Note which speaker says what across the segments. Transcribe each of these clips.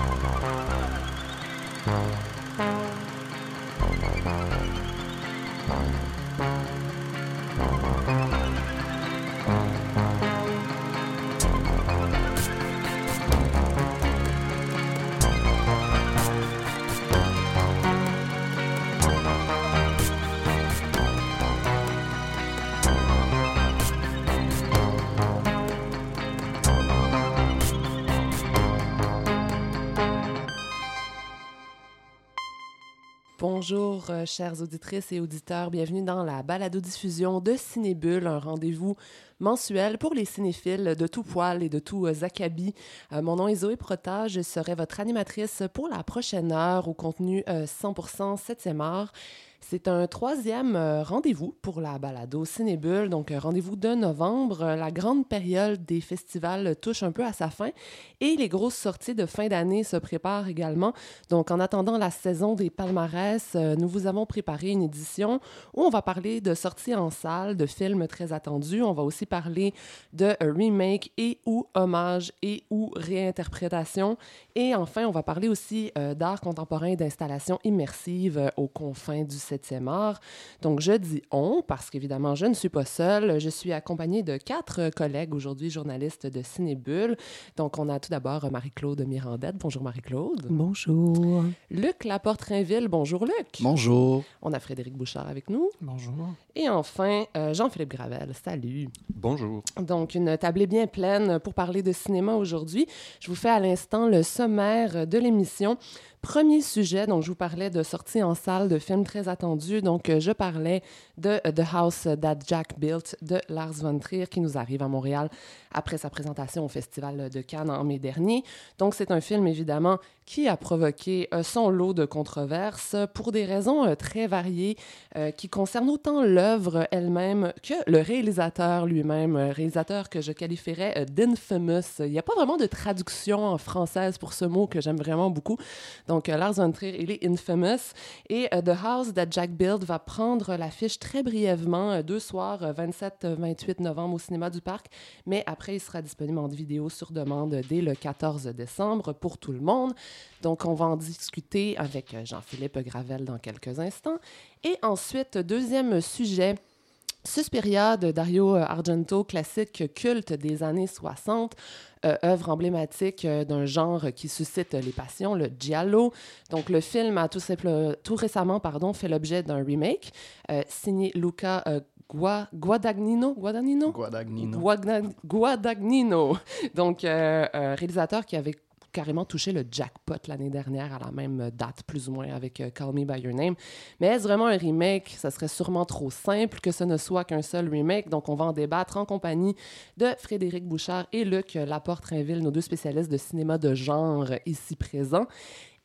Speaker 1: Oh, no. Bonjour, euh, chères auditrices et auditeurs. Bienvenue dans la balado-diffusion de Cinébule, un rendez-vous mensuel pour les cinéphiles de tout poil et de tout euh. Euh, mon nom est Zoé Prota. Je serai votre animatrice pour la prochaine heure au contenu 100% 7e art. C'est un troisième euh, rendez-vous pour la balado Cinébule, donc euh, rendez-vous de novembre. Euh, la grande période des festivals touche un peu à sa fin et les grosses sorties de fin d'année se préparent également. Donc en attendant la saison des palmarès, nous vous avons préparé une édition où on va parler de sorties en salle, de films très attendus. On va aussi parler de remake et ou hommage et ou réinterprétation. Et enfin, on va parler aussi d'art contemporain et d'installations immersives aux confins du 7e art. Donc, je dis on parce qu'évidemment, je ne suis pas seule. Je suis accompagnée de quatre collègues aujourd'hui, journalistes de Cinébule. Donc, on a tout d'abord Marie-Claude Mirandette. Bonjour Marie-Claude.
Speaker 2: Bonjour.
Speaker 1: Luc Laporte-Rainville. Bonjour Luc.
Speaker 3: Bonjour.
Speaker 1: On a Frédéric Bouchard avec nous.
Speaker 4: Bonjour.
Speaker 1: Et enfin, euh, Jean-Philippe Gravel. Salut.
Speaker 5: Bonjour.
Speaker 1: Donc, une tablée bien pleine pour parler de cinéma aujourd'hui. Je vous fais à l'instant le sommaire de l'émission. Premier sujet, donc je vous parlais de sorties en salle de films très attendus. Donc, euh, je parlais de The House That Jack Built de Lars von Trier qui nous arrive à Montréal après sa présentation au Festival de Cannes en mai dernier. Donc, c'est un film évidemment qui a provoqué euh, son lot de controverses pour des raisons euh, très variées qui concernent autant l'œuvre elle-même que le réalisateur lui-même, réalisateur que je qualifierais d'infamous. Il n'y a pas vraiment de traduction en française pour ce mot que j'aime vraiment beaucoup. Donc, euh, Lars von Trier, il est infamous. Et euh, The House that Jack Build va prendre l'affiche très brièvement, euh, deux soirs, 27-28 novembre au cinéma du Parc. Mais après, il sera disponible en vidéo sur demande dès le 14 décembre pour tout le monde. Donc, on va en discuter avec Jean-Philippe Gravel dans quelques instants. Et ensuite, deuxième sujet. Suspiria de Dario Argento, classique culte des années 60, euh, œuvre emblématique euh, d'un genre qui suscite les passions, le giallo. Donc, le film a tout, tout récemment pardon, fait l'objet d'un remake euh, signé Luca Guadagnino? Guadagnino?
Speaker 3: Guadagnino.
Speaker 1: Guadagnino. Donc, réalisateur qui avait carrément touché le jackpot l'année dernière à la même date, plus ou moins, avec euh, Call Me By Your Name. Mais est-ce vraiment un remake? Ça serait sûrement trop simple que ce ne soit qu'un seul remake. Donc, on va en débattre en compagnie de Frédéric Bouchard et Luc Laporte-Rainville, nos deux spécialistes de cinéma de genre ici présents.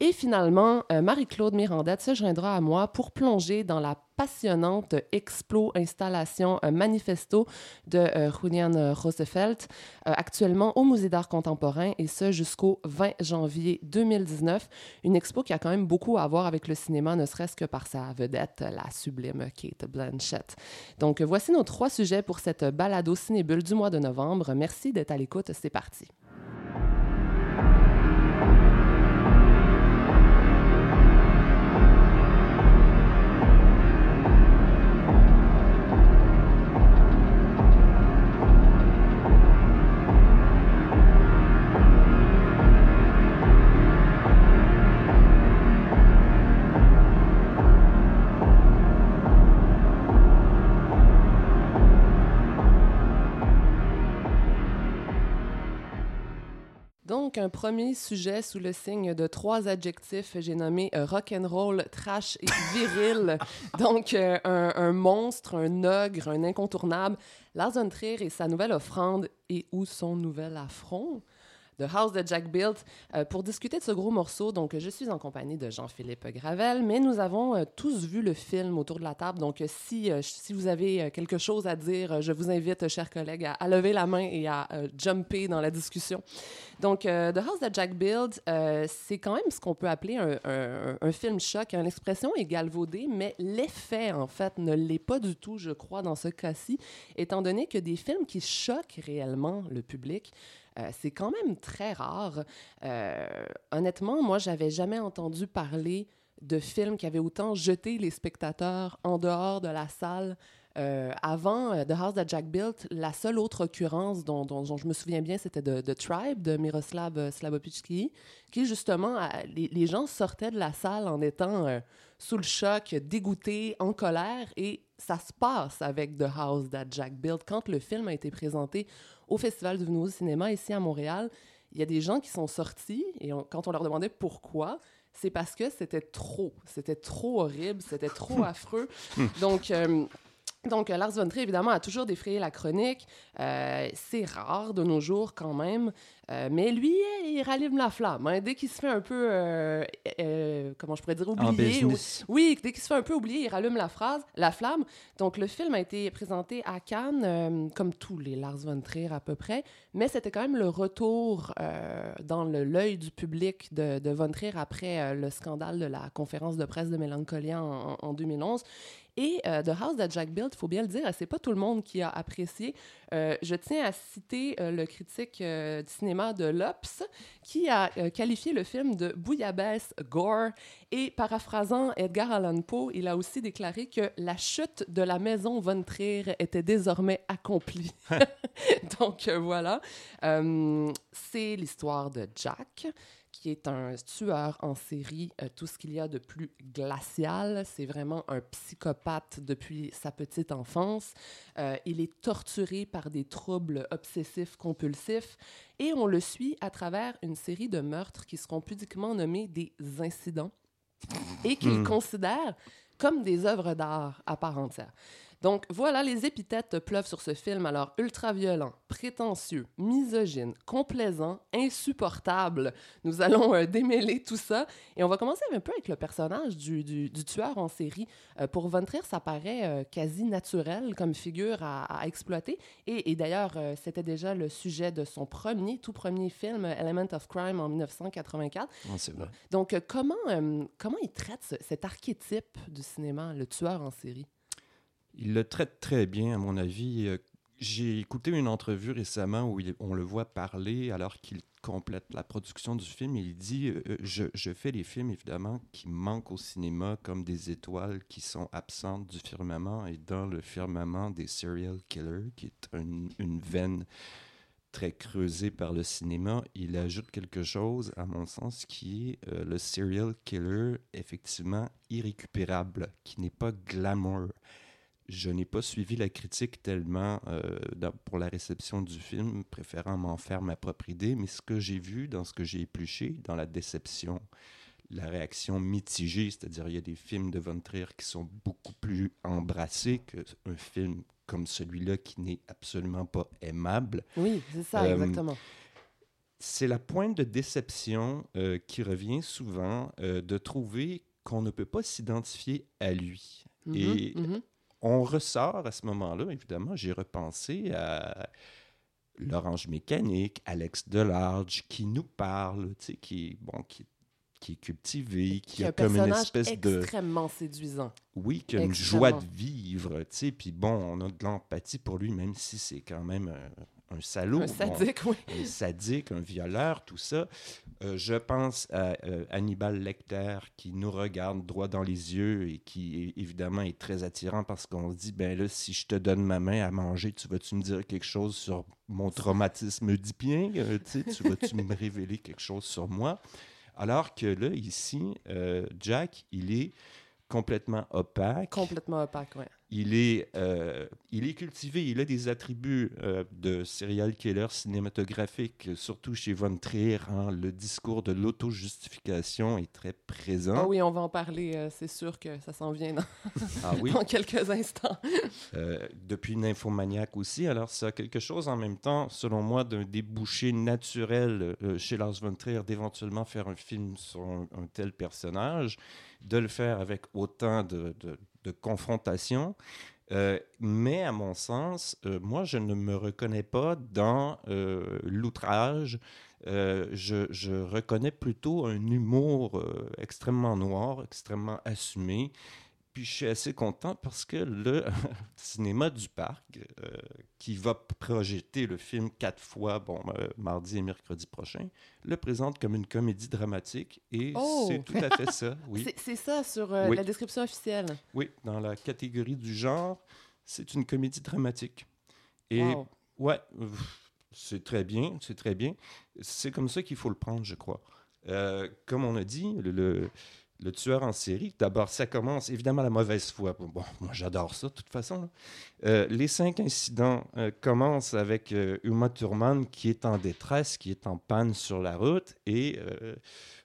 Speaker 1: Et finalement, euh, Marie-Claude Mirandette se joindra à moi pour plonger dans la passionnante Explo installation euh, Manifesto de euh, Julian Roosevelt, actuellement au Musée d'art contemporain, et ce jusqu'au 20 janvier 2019. Une expo qui a quand même beaucoup à voir avec le cinéma, ne serait-ce que par sa vedette, la sublime Kate Blanchett. Donc, voici nos trois sujets pour cette balado cinébule du mois de novembre. Merci d'être à l'écoute. C'est parti. Donc, un premier sujet sous le signe de trois adjectifs, j'ai nommé euh, rock'n'roll, trash et viril. Donc, euh, un, monstre, un ogre, un incontournable. Lars von Trier et sa nouvelle offrande et ou son nouvel affront? The House de Jack Built, euh, pour discuter de ce gros morceau. Donc, je suis en compagnie de Jean-Philippe Gravel, mais nous avons euh, tous vu le film autour de la table. Donc, euh, si, si vous avez quelque chose à dire, je vous invite, chers collègues, à, lever la main et à jumper dans la discussion. Donc, The House de Jack Built, c'est quand même ce qu'on peut appeler un, un, film choc. L'expression est galvaudée, mais l'effet, en fait, ne l'est pas du tout, je crois, dans ce cas-ci, étant donné que des films qui choquent réellement le public, euh, c'est quand même très rare. honnêtement, moi, j'avais jamais entendu parler de films qui avaient autant jeté les spectateurs en dehors de la salle. Euh, avant euh, The House That Jack Built, la seule autre occurrence dont, je me souviens bien, c'était de, The Tribe de Miroslav euh, Slavopichki, qui justement, les, gens sortaient de la salle en étant sous le choc, dégoûtés, en colère, et ça se passe avec The House That Jack Built. Quand le film a été présenté au Festival du Nouveau Cinéma ici à Montréal, il y a des gens qui sont sortis, et quand on leur demandait pourquoi, c'est parce que c'était trop. C'était trop horrible, c'était trop affreux. Donc, euh, donc, Lars von Trier, évidemment, a toujours défrayé la chronique. Euh, c'est rare de nos jours quand même. Euh, mais lui, il rallume la flamme. Hein. Dès qu'il se fait un peu, euh, euh, comment je pourrais dire, oublié. oui, dès qu'il se fait un peu oublier, il rallume la, phrase, la flamme. Donc, le film a été présenté à Cannes, comme tous les Lars von Trier à peu près, mais c'était quand même le retour dans l'œil du public de, de, von Trier après le scandale de la conférence de presse de Mélancolia en, en 2011. Et The House that Jack built, il faut bien le dire, c'est pas tout le monde qui a apprécié. je tiens à citer le critique du cinéma de l'Ops, qui a euh, qualifié le film de bouillabaisse gore. Et paraphrasant Edgar Allan Poe, il a aussi déclaré que la chute de la maison Von Trier était désormais accomplie. Donc euh, voilà, euh, c'est l'histoire de Jack qui est un tueur en série, euh, tout ce qu'il y a de plus glacial. C'est vraiment un psychopathe depuis sa petite enfance. Euh, il est torturé par des troubles obsessifs compulsifs et on le suit à travers une série de meurtres qui seront pudiquement nommés des incidents et qu'il hmm. considère comme des œuvres d'art à part entière. Donc voilà, les épithètes pleuvent sur ce film. Alors, ultra-violent, prétentieux, misogyne, complaisant, insupportable. Nous allons euh, démêler tout ça. Et on va commencer un peu avec le personnage du, du, tueur en série. Euh, pour Von Trier, ça paraît euh, quasi naturel comme figure à, exploiter. Et, et d'ailleurs, c'était déjà le sujet de son premier, tout premier film, Element of Crime, en 1984.
Speaker 2: Ah, c'est vrai.
Speaker 1: Donc, comment, comment il traite cet archétype du cinéma, le tueur en série?
Speaker 2: Il le traite très bien, à mon avis. Euh, j'ai écouté une entrevue récemment où on le voit parler alors qu'il complète la production du film. Il dit euh, euh, je, fais les films, évidemment, qui manquent au cinéma, comme des étoiles qui sont absentes du firmament et dans le firmament des serial killers, qui est une veine très creusée par le cinéma. Il ajoute quelque chose, à mon sens, qui est le serial killer, effectivement, irrécupérable, qui n'est pas glamour je n'ai pas suivi la critique tellement euh, pour la réception du film, préférant m'en faire ma propre idée, mais ce que j'ai vu dans ce que j'ai épluché, dans la déception, la réaction mitigée, c'est-à-dire il y a des films de Von Trier qui sont beaucoup plus embrassés qu'un film comme celui-là qui n'est absolument pas aimable.
Speaker 1: Oui, c'est ça, euh, exactement.
Speaker 2: C'est la pointe de déception euh, qui revient souvent de trouver qu'on ne peut pas s'identifier à lui. Mm-hmm, Et mm-hmm on ressort à ce moment-là, évidemment, j'ai repensé à l'Orange Mécanique, Alex Delarge, qui nous parle, qui, bon, qui, qui est cultivé, qui, a comme une espèce
Speaker 1: de... extrêmement séduisant.
Speaker 2: Oui, qui a une joie de vivre, tu sais, puis bon, on a de l'empathie pour lui, même si c'est quand même un, salaud.
Speaker 1: Un sadique, oui.
Speaker 2: Un sadique, un violeur, tout ça. Euh, je pense à euh, Hannibal Lecter qui nous regarde droit dans les yeux et qui évidemment est très attirant parce qu'on se dit ben là si je te donne ma main à manger, tu vas-tu me dire quelque chose sur mon traumatisme oedipien, euh, tu vas-tu me révéler quelque chose sur moi? Alors que là ici Jack, il est complètement opaque.
Speaker 1: Complètement opaque, oui.
Speaker 2: Il est, euh, il est cultivé, il a des attributs euh, de serial killer cinématographique, surtout chez Von Trier. Hein. le discours de l'auto-justification est très présent.
Speaker 1: Ah oui, on va en parler, euh, c'est sûr que ça s'en vient dans, ah oui. dans quelques instants.
Speaker 2: depuis Nymphomaniac aussi, alors ça a quelque chose en même temps, selon moi, d'un débouché naturel chez Lars Von Trier d'éventuellement faire un film sur un, tel personnage, de le faire avec autant de, de de confrontation. Euh, mais à mon sens, euh, moi, je ne me reconnais pas dans euh, l'outrage. Je, je, reconnais plutôt un humour extrêmement noir, extrêmement assumé. Puis je suis assez content parce que le cinéma du parc, euh, qui va projeter le film quatre fois, bon, euh, mardi et mercredi prochain, le présente comme une comédie dramatique. Et
Speaker 1: Oh!
Speaker 2: c'est tout à fait ça, oui.
Speaker 1: C'est- ça sur euh,
Speaker 2: Oui.
Speaker 1: la description officielle.
Speaker 2: Oui, dans la catégorie du genre, c'est une comédie dramatique. Et
Speaker 1: Wow.
Speaker 2: ouais, c'est très bien, c'est très bien. C'est comme ça qu'il faut le prendre, je crois. Comme on a dit, le, le- le tueur en série, d'abord, ça commence évidemment la mauvaise foi. Bon, moi j'adore ça de toute façon. Euh, les cinq incidents euh, commencent avec euh, Uma Thurman qui est en détresse, qui est en panne sur la route, et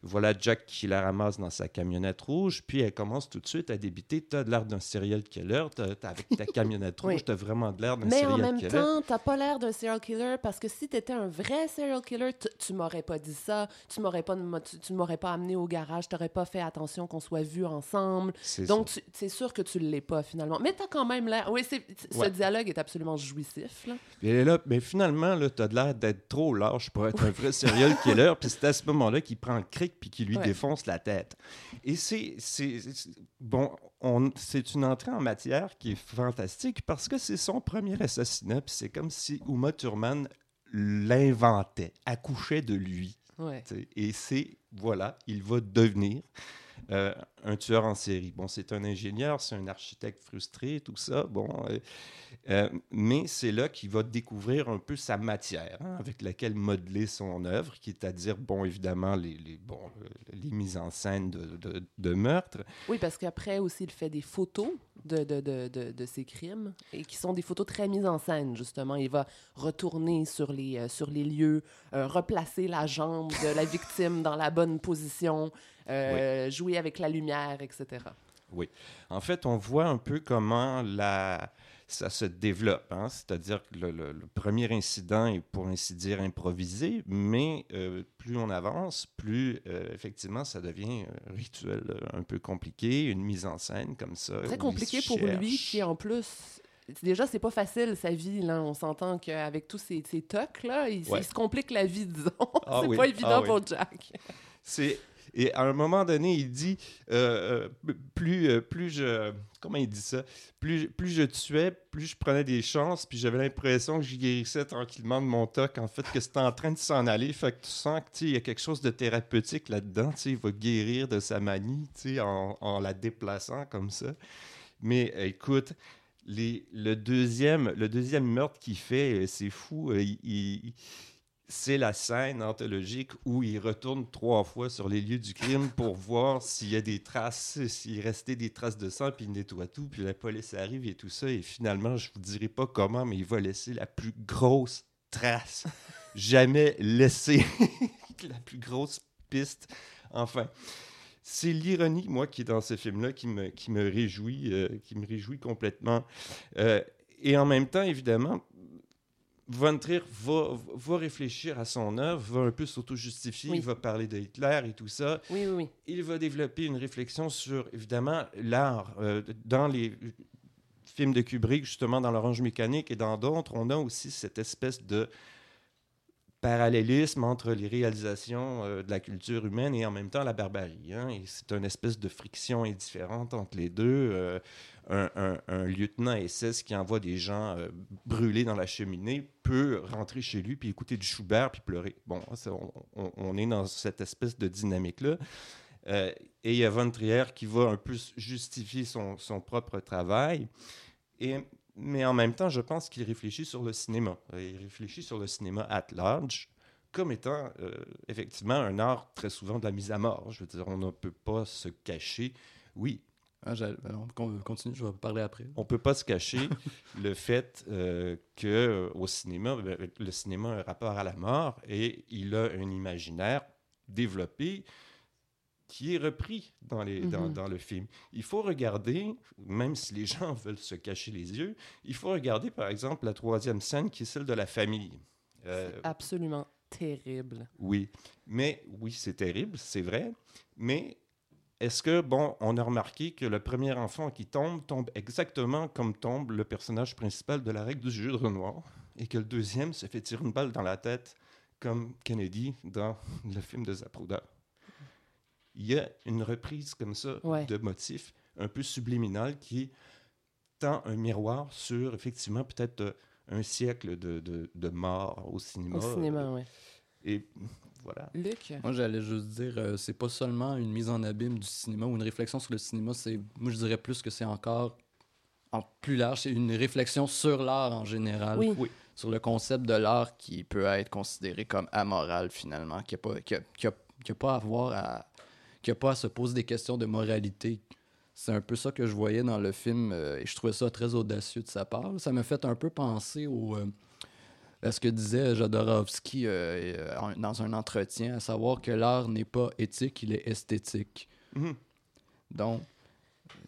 Speaker 2: voilà Jack qui la ramasse dans sa camionnette rouge, puis elle commence tout de suite à débiter. Tu as de l'air d'un serial killer, t'as- t'as- avec ta camionnette
Speaker 1: Oui.
Speaker 2: rouge, tu as vraiment de l'air d'un
Speaker 1: Mais
Speaker 2: serial
Speaker 1: en même
Speaker 2: killer.
Speaker 1: temps, t'as pas l'air d'un serial killer parce que si t'étais un vrai serial killer, tu- m'aurais pas dit ça, tu m'aurais pas, tu, tu m'aurais pas amené au garage, t'aurais pas fait attention qu'on soit vus ensemble. Donc c'est sûr que tu l'es pas finalement. Mais t'as quand même l'air. Oui, c'est- ce dialogue est absolument jouissif là.
Speaker 2: Est là, mais finalement, là, t'as de l'air d'être trop lâche pour être un vrai serial killer. Puis c'est à ce moment-là qu'il prend le puis qu'il lui
Speaker 1: Ouais.
Speaker 2: défonce la tête. Et c'est, bon, on, c'est une entrée en matière qui est fantastique parce que c'est son premier assassinat. Puis c'est comme si Uma Thurman l'inventait, accouchait de lui.
Speaker 1: Ouais.
Speaker 2: Et c'est, voilà, il va devenir euh, un tueur en série. Bon, c'est un ingénieur, c'est un architecte frustré, tout ça. Bon, euh, euh, mais c'est là qu'il va découvrir un peu sa matière hein, avec laquelle modeler son œuvre, qui est à dire, bon, évidemment, les, bon, les mises en scène de, de, de meurtre.
Speaker 1: Oui, parce qu'après aussi, il fait des photos de, de, ses crimes et qui sont des photos très mises en scène, justement. Il va retourner sur les, sur les lieux, replacer la jambe de la victime dans la bonne position, euh, jouer avec la lumière, etc.
Speaker 2: En fait, on voit un peu comment la, ça se développe. hein. C'est-à-dire que le, le- le premier incident est, pour ainsi dire, improvisé, mais euh, plus on avance, plus euh, effectivement ça devient un rituel un peu compliqué, une mise en scène comme ça.
Speaker 1: Très compliqué pour lui, qui en plus. Déjà, c'est pas facile sa vie. Là. On s'entend qu'avec tous ces, ces tocs, là, il,
Speaker 2: Ouais.
Speaker 1: il se complique la vie, disons.
Speaker 2: Ah
Speaker 1: c'est
Speaker 2: oui,
Speaker 1: pas évident
Speaker 2: ah oui.
Speaker 1: pour Jack.
Speaker 2: C'est et à un moment donné, il dit euh, euh, plus euh, plus je comment il dit ça? Plus je tuais, plus je prenais des chances, puis j'avais l'impression que je guérissais tranquillement de mon toc. En fait, que c'était en train de s'en aller. Fait que tu sens que tu sais, il y a quelque chose de thérapeutique là-dedans. Il va guérir de sa manie, en, la déplaçant comme ça. Mais écoute. Le, deuxième, le deuxième meurtre qu'il fait, c'est fou. il, c'est la scène anthologique où il retourne trois fois sur les lieux du crime pour voir s'il y a des traces, s'il restait des traces de sang, puis il nettoie tout, puis la police arrive et tout ça, et finalement, je vous dirai pas comment, mais il va laisser la plus grosse trace jamais laissée, la plus grosse piste. Enfin, c'est l'ironie, moi, qui est dans ce film-là, qui me, qui me réjouit, euh, qui me réjouit complètement. Euh, et en même temps, évidemment, Von Trier va, va réfléchir à son œuvre, va un peu s'auto-justifier,
Speaker 1: Oui.
Speaker 2: il va parler de Hitler et tout ça.
Speaker 1: Oui, oui, oui.
Speaker 2: Il va développer une réflexion sur, évidemment, l'art. Euh, dans les films de Kubrick, justement, dans l'Orange Mécanique et dans d'autres, on a aussi cette espèce de parallélisme entre les réalisations euh, de la culture humaine et en même temps la barbarie. hein. Et c'est une espèce de friction indifférente entre les deux. Euh, un, lieutenant SS qui envoie des gens euh, brûlés dans la cheminée peut rentrer chez lui puis écouter du Schubert puis pleurer. Bon, on, est dans cette espèce de dynamique-là. Euh, et il y a Von qui va un peu justifier son, son propre travail. Et, mais en même temps, je pense qu'il réfléchit sur le cinéma. Euh, Il réfléchit sur le cinéma at large comme étant euh, effectivement un art très souvent de la mise à mort. Je veux dire, on ne peut pas se cacher. Oui,
Speaker 3: Ah, j'allais- ben con- continue, je vais parler après.
Speaker 2: on peut pas se cacher le fait euh, que euh, au cinéma, ben, le cinéma a un rapport à la mort et il a un imaginaire développé qui est repris dans, les, dans,
Speaker 1: Mhm.
Speaker 2: dans le film. Il faut regarder, même si les gens veulent se cacher les yeux, il faut regarder par exemple la troisième scène qui est celle de la famille. Euh,
Speaker 1: C'est absolument terrible.
Speaker 2: oui, mais oui, c'est terrible, c'est vrai. Mais est-ce que, bon, on a remarqué que le premier enfant qui tombe tombe exactement comme tombe le personnage principal de la règle du jeu de Renoir et que le deuxième se fait tirer une balle dans la tête comme Kennedy dans le film de Zapruder? Il y a une reprise comme ça
Speaker 1: Ouais.
Speaker 2: de motifs un peu subliminal qui tend un miroir sur, effectivement, peut-être euh, un siècle de, de, de mort au cinéma.
Speaker 1: Au cinéma, oui.
Speaker 2: Et voilà.
Speaker 1: Luc?
Speaker 3: Moi, j'allais juste dire, euh, c'est pas seulement une mise en abîme du cinéma ou une réflexion sur le cinéma, c'est, moi, je dirais plus que c'est encore en plus large, c'est une réflexion sur l'art en général.
Speaker 1: Oui.
Speaker 2: Oui.
Speaker 3: Sur le concept de l'art qui peut être considéré comme amoral, finalement, qui n'a pas, qui a- qui a- qui a pas à avoir à. Qui a pas à se poser des questions de moralité. C'est un peu ça que je voyais dans le film euh, et je trouvais ça très audacieux de sa part. Ça m'a fait un peu penser au, euh, à ce que disait Jodorowsky euh, euh, dans un entretien, à savoir que l'art n'est pas éthique, il est esthétique.
Speaker 2: Mhm.
Speaker 3: Donc,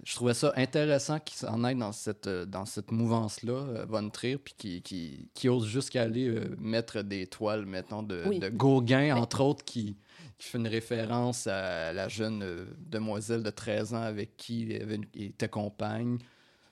Speaker 3: je trouvais ça intéressant qu'il s'en aille dans cette, dans cette mouvance-là, Von Trier, puis qui, qui, qui ose jusqu'à aller euh, mettre des toiles, mettons, de,
Speaker 1: Oui.
Speaker 3: de Gauguin, entre autres, qui, qui fait une référence à la jeune euh, demoiselle de 13 ans avec qui il, était compagne.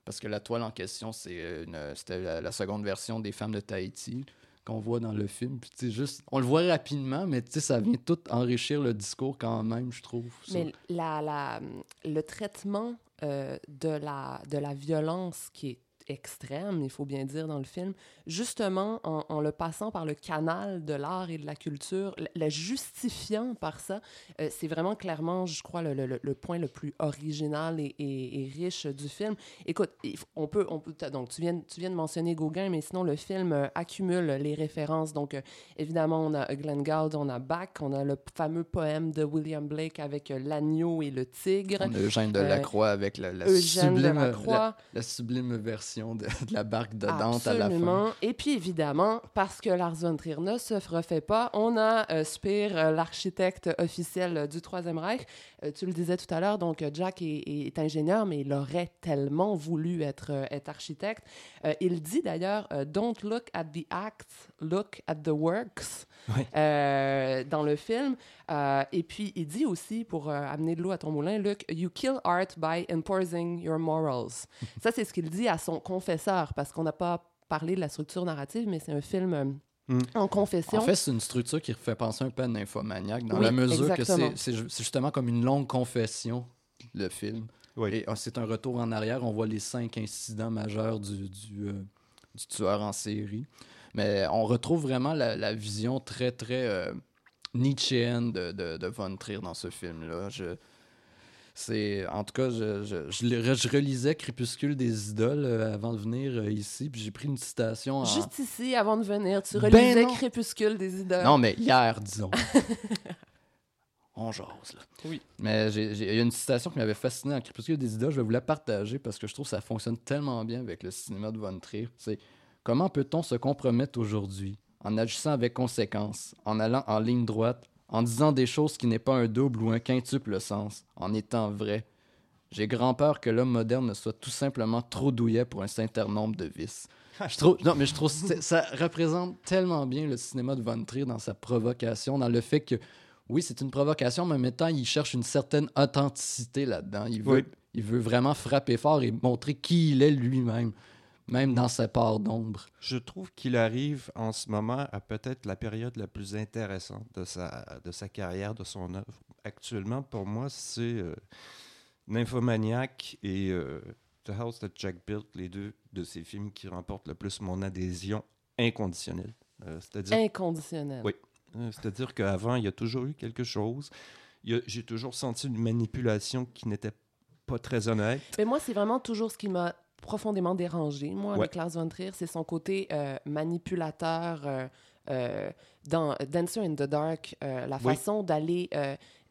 Speaker 3: Parce que la toile en question, c'est euh, c'était la, seconde version des femmes de Tahiti qu'on voit dans le film. Puis, juste, on le voit rapidement, mais ça vient tout enrichir le discours quand même, je trouve.
Speaker 1: Mais la, la, le traitement euh, de, la, de la violence qui est extrême, il faut bien dire, dans le film, justement en, en le passant par le canal de l'art et de la culture, le justifiant par ça, euh, c'est vraiment clairement, je crois, le, le- le point le plus original et, et- et riche du film. Écoute, on peut, on peut donc tu viens, tu viens de mentionner Gauguin, mais sinon le film euh, accumule les références. Donc euh, évidemment, on a Glenn on a Bach, on a le fameux poème de William Blake avec l'agneau et le tigre.
Speaker 3: On a Eugène de
Speaker 1: Euh,
Speaker 3: Lacroix avec la, la
Speaker 1: Eugène
Speaker 3: sublime,
Speaker 1: Delacroix.
Speaker 3: la, la sublime version de, de la barque de Dante à la fin.
Speaker 1: Absolument. Et puis évidemment, parce que Lars von Trier ne se refait pas, on a euh, Speer, euh, l'architecte officiel du Troisième Reich. Euh, tu le disais tout à l'heure, donc euh, Jack est, est ingénieur, mais il aurait tellement voulu être, être architecte. Il dit d'ailleurs Don't look at the acts, look at the works
Speaker 2: Oui.
Speaker 1: dans le film. Euh, et puis il dit aussi, pour euh, amener de l'eau à ton moulin, Luke, You kill art by imposing your morals. Ça, c'est ce qu'il dit à son confesseur, parce qu'on n'a pas parlé de la structure narrative, mais c'est un film euh,
Speaker 2: Mm.
Speaker 1: en confession.
Speaker 3: En fait, c'est une structure qui fait penser un peu à Nymphomaniac, dans
Speaker 1: Oui,
Speaker 3: la mesure que
Speaker 1: exactement.
Speaker 3: c'est- c'est ju- c'est justement comme une longue confession, le film.
Speaker 2: Oui.
Speaker 3: Et ah, c'est un retour en arrière. On voit les cinq incidents majeurs du, du, euh, du tueur en série. Mais on retrouve vraiment la, la vision très, très euh, Nietzschéenne de, de, de Von Trier dans ce film-là. Je, c'est, en tout cas, je, je, je, je relisais Crépuscule des idoles euh, avant de venir euh, ici, puis j'ai pris une citation en...
Speaker 1: Juste ici, avant de venir, tu
Speaker 3: Ben
Speaker 1: relisais. Crépuscule des idoles.
Speaker 3: Non, mais hier, disons. On jase, là.
Speaker 1: Oui.
Speaker 3: Mais il y a une citation qui m'avait fasciné en Crépuscule des idoles. Je vais vous la partager parce que je trouve que ça fonctionne tellement bien avec le cinéma de Von Trier. C'est comment peut-on se compromettre aujourd'hui? En agissant avec conséquence, en allant en ligne droite, en disant des choses qui n'est pas un double ou un quintuple sens, en étant vrai. J'ai grand peur que l'homme moderne ne soit tout simplement trop douillet pour un certain nombre de vices. Je trouve, non, mais je trouve que ça représente tellement bien le cinéma de Von Trier dans sa provocation, dans le fait que, oui, c'est une provocation, mais en même temps, il cherche une certaine authenticité là-dedans. Il veut,
Speaker 2: Oui.
Speaker 3: il veut vraiment frapper fort et montrer qui il est lui-même, même dans sa part d'ombre.
Speaker 2: Je trouve qu'il arrive en ce moment à peut-être la période la plus intéressante de sa, de sa carrière, de son œuvre. Actuellement, pour moi, c'est euh, Nymphomaniac et euh, The House That Jack Built, les deux de ces films qui remportent le plus mon adhésion inconditionnelle. Euh, C'est-à-dire
Speaker 1: Inconditionnel.
Speaker 2: Oui. Euh, C'est-à-dire qu'avant, il y a toujours eu quelque chose. Il y a- J'ai toujours senti une manipulation qui n'était pas très honnête.
Speaker 1: Mais moi, c'est vraiment toujours ce qui m'a profondément dérangé, moi,
Speaker 2: Ouais.
Speaker 1: avec Lars von Trier, c'est son côté euh, manipulateur euh, euh, dans Dancer in the Dark, la
Speaker 2: Oui.
Speaker 1: façon d'aller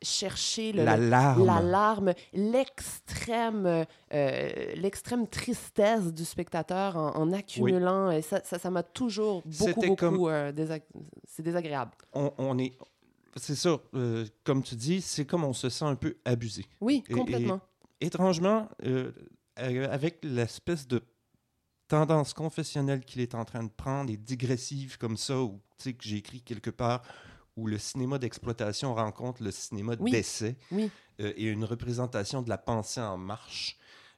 Speaker 1: chercher le, l'alarme, l'extrême, euh, l'extrême tristesse du spectateur en, en accumulant. Et ça, ça, m'a toujours beaucoup, beaucoup.
Speaker 2: comme-
Speaker 1: euh, C'est désagréable.
Speaker 2: On, on est. C'est euh, comme tu dis, c'est comme on se sent un peu abusé.
Speaker 1: Oui,
Speaker 2: Et-
Speaker 1: complètement.
Speaker 2: Étrangement, euh, avec l'espèce de tendance confessionnelle qu'il est en train de prendre, et digressive comme ça, où tu sais que j'ai écrit quelque part, où le cinéma d'exploitation rencontre le cinéma
Speaker 1: Oui.
Speaker 2: d'essai,
Speaker 1: Oui.
Speaker 2: euh, et une représentation de la pensée en marche,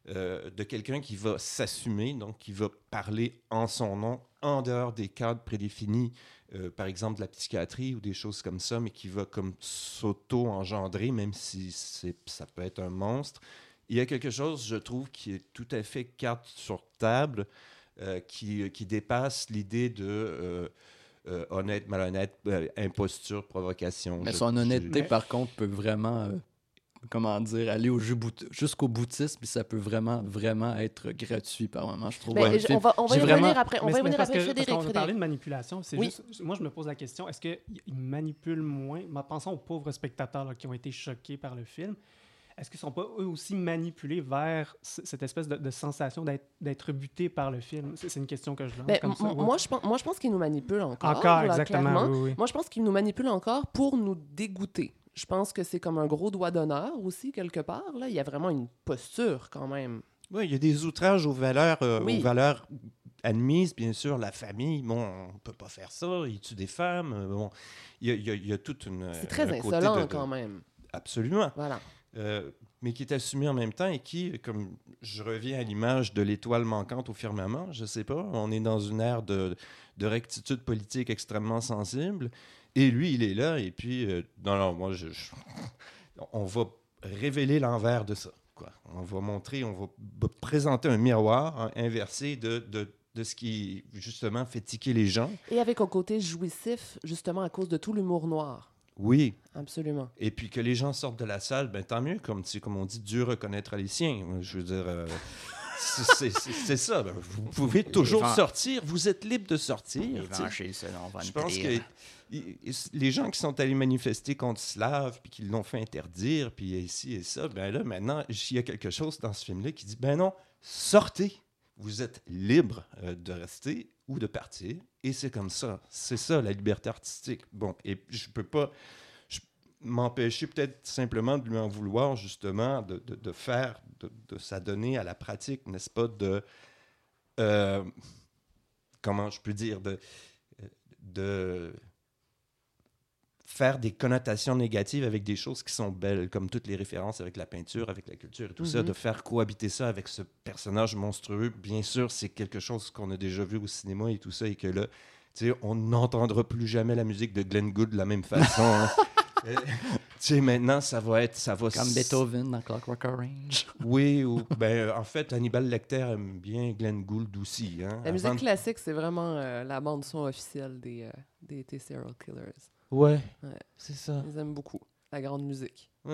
Speaker 2: euh, de quelqu'un qui va s'assumer, donc qui va parler en son nom, en dehors des cadres prédéfinis, euh, par exemple de la psychiatrie ou des choses comme ça, mais qui va comme s'auto-engendrer, même si ça peut être un monstre, il y a quelque chose, je trouve, qui est tout à fait carte sur table, euh, qui, qui dépasse l'idée de euh, euh, honnête, malhonnête, euh, imposture, provocation.
Speaker 3: Mais son
Speaker 2: je-
Speaker 3: honnêteté, par contre, peut vraiment, euh, comment dire, aller au jusqu'au boutisme, puis ça peut vraiment, vraiment être gratuit par moment, je trouve.
Speaker 1: Ben,
Speaker 3: Ouais,
Speaker 1: je-
Speaker 3: film-
Speaker 1: on va, on va y revenir
Speaker 3: vraiment-
Speaker 1: après. On
Speaker 4: Mais
Speaker 1: va y revenir
Speaker 4: parce
Speaker 1: après.
Speaker 4: que- parce
Speaker 1: Frédéric,
Speaker 4: qu'on a parlé de manipulation. C'est
Speaker 1: Oui.
Speaker 4: juste, moi, je me pose la question est-ce qu'ils manipulent moins Pensons aux pauvres spectateurs là, qui ont été choqués par le film. Est-ce qu'ils ne sont pas eux aussi manipulés vers cette espèce de, de sensation d'être- butés par le film? C'est une question que je lance.
Speaker 1: Ben,
Speaker 4: comme
Speaker 1: m-
Speaker 4: ça, ouais.
Speaker 1: moi, je pense, moi, je pense qu'ils nous manipulent encore.
Speaker 4: Encore,
Speaker 1: là,
Speaker 4: exactement.
Speaker 1: clairement.
Speaker 4: oui, oui.
Speaker 1: Moi, je pense qu'ils nous manipulent encore pour nous dégoûter. Je pense que c'est comme un gros doigt d'honneur aussi, quelque part. Là. Il y a vraiment une posture, quand même.
Speaker 2: Oui, il y a des outrages aux valeurs, euh,
Speaker 1: Oui.
Speaker 2: aux valeurs admises, bien sûr. La famille, bon, on ne peut pas faire ça. Il tue des femmes. euh, Bon, il y a, il y a- il y a toute une.
Speaker 1: C'est très
Speaker 2: un côté
Speaker 1: insolent,
Speaker 2: de- de-
Speaker 1: quand même.
Speaker 2: Absolument.
Speaker 1: Voilà.
Speaker 2: Euh, mais qui est assumé en même temps et qui, comme je reviens à l'image de l'étoile manquante au firmament, je sais pas, on est dans une ère de, de rectitude politique extrêmement sensible. Et lui, il est là, et puis, euh, non, non, moi, on va révéler l'envers de ça. On va montrer, on va présenter un miroir inversé de, de, de ce qui, justement, fait tiquer les gens.
Speaker 1: Et avec un côté jouissif, justement, à cause de tout l'humour noir.
Speaker 2: Oui,
Speaker 1: Absolument.
Speaker 2: Et puis que les gens sortent de la salle, ben tant mieux, comme, comme on dit, Dieu reconnaîtra les siens. Je veux dire, euh, c'est- ça. ben, vous pouvez toujours
Speaker 3: vent-
Speaker 2: sortir, vous êtes libre de sortir. Je pense que les gens qui sont allés manifester contre Slav, puis qui l'ont fait interdire, puis ici et ça, ben là, maintenant, il y a quelque chose dans ce film-là qui dit, ben non, sortez. Vous êtes libre euh, de rester ou de partir. Et c'est comme ça. C'est ça, la liberté artistique. Bon, et je peux pas m'empêcher peut-être simplement de lui en vouloir, justement, de, faire, de, de s'adonner à la pratique, n'est-ce pas, de... euh, comment je peux dire, de, de faire des connotations négatives avec des choses qui sont belles, comme toutes les références avec la peinture, avec la culture et tout ça,
Speaker 1: Mhm.
Speaker 2: de faire cohabiter ça avec ce personnage monstrueux. Bien sûr, c'est quelque chose qu'on a déjà vu au cinéma et tout ça, et que là, tu sais, on n'entendra plus jamais la musique de Glenn Gould de la même façon. hein. Euh, tu sais, maintenant, ça va être... Ça va
Speaker 3: Comme Beethoven dans Clockwork Orange.
Speaker 2: Oui, ou, ben, en fait, Hannibal Lecter aime bien Glenn Gould aussi. Hein,
Speaker 1: La musique
Speaker 2: de-
Speaker 1: classique, c'est vraiment euh, la bande-son officielle des, euh, des, des serial killers.
Speaker 2: Ouais,
Speaker 1: Ouais.
Speaker 2: c'est ça.
Speaker 1: Ils aiment beaucoup la grande musique.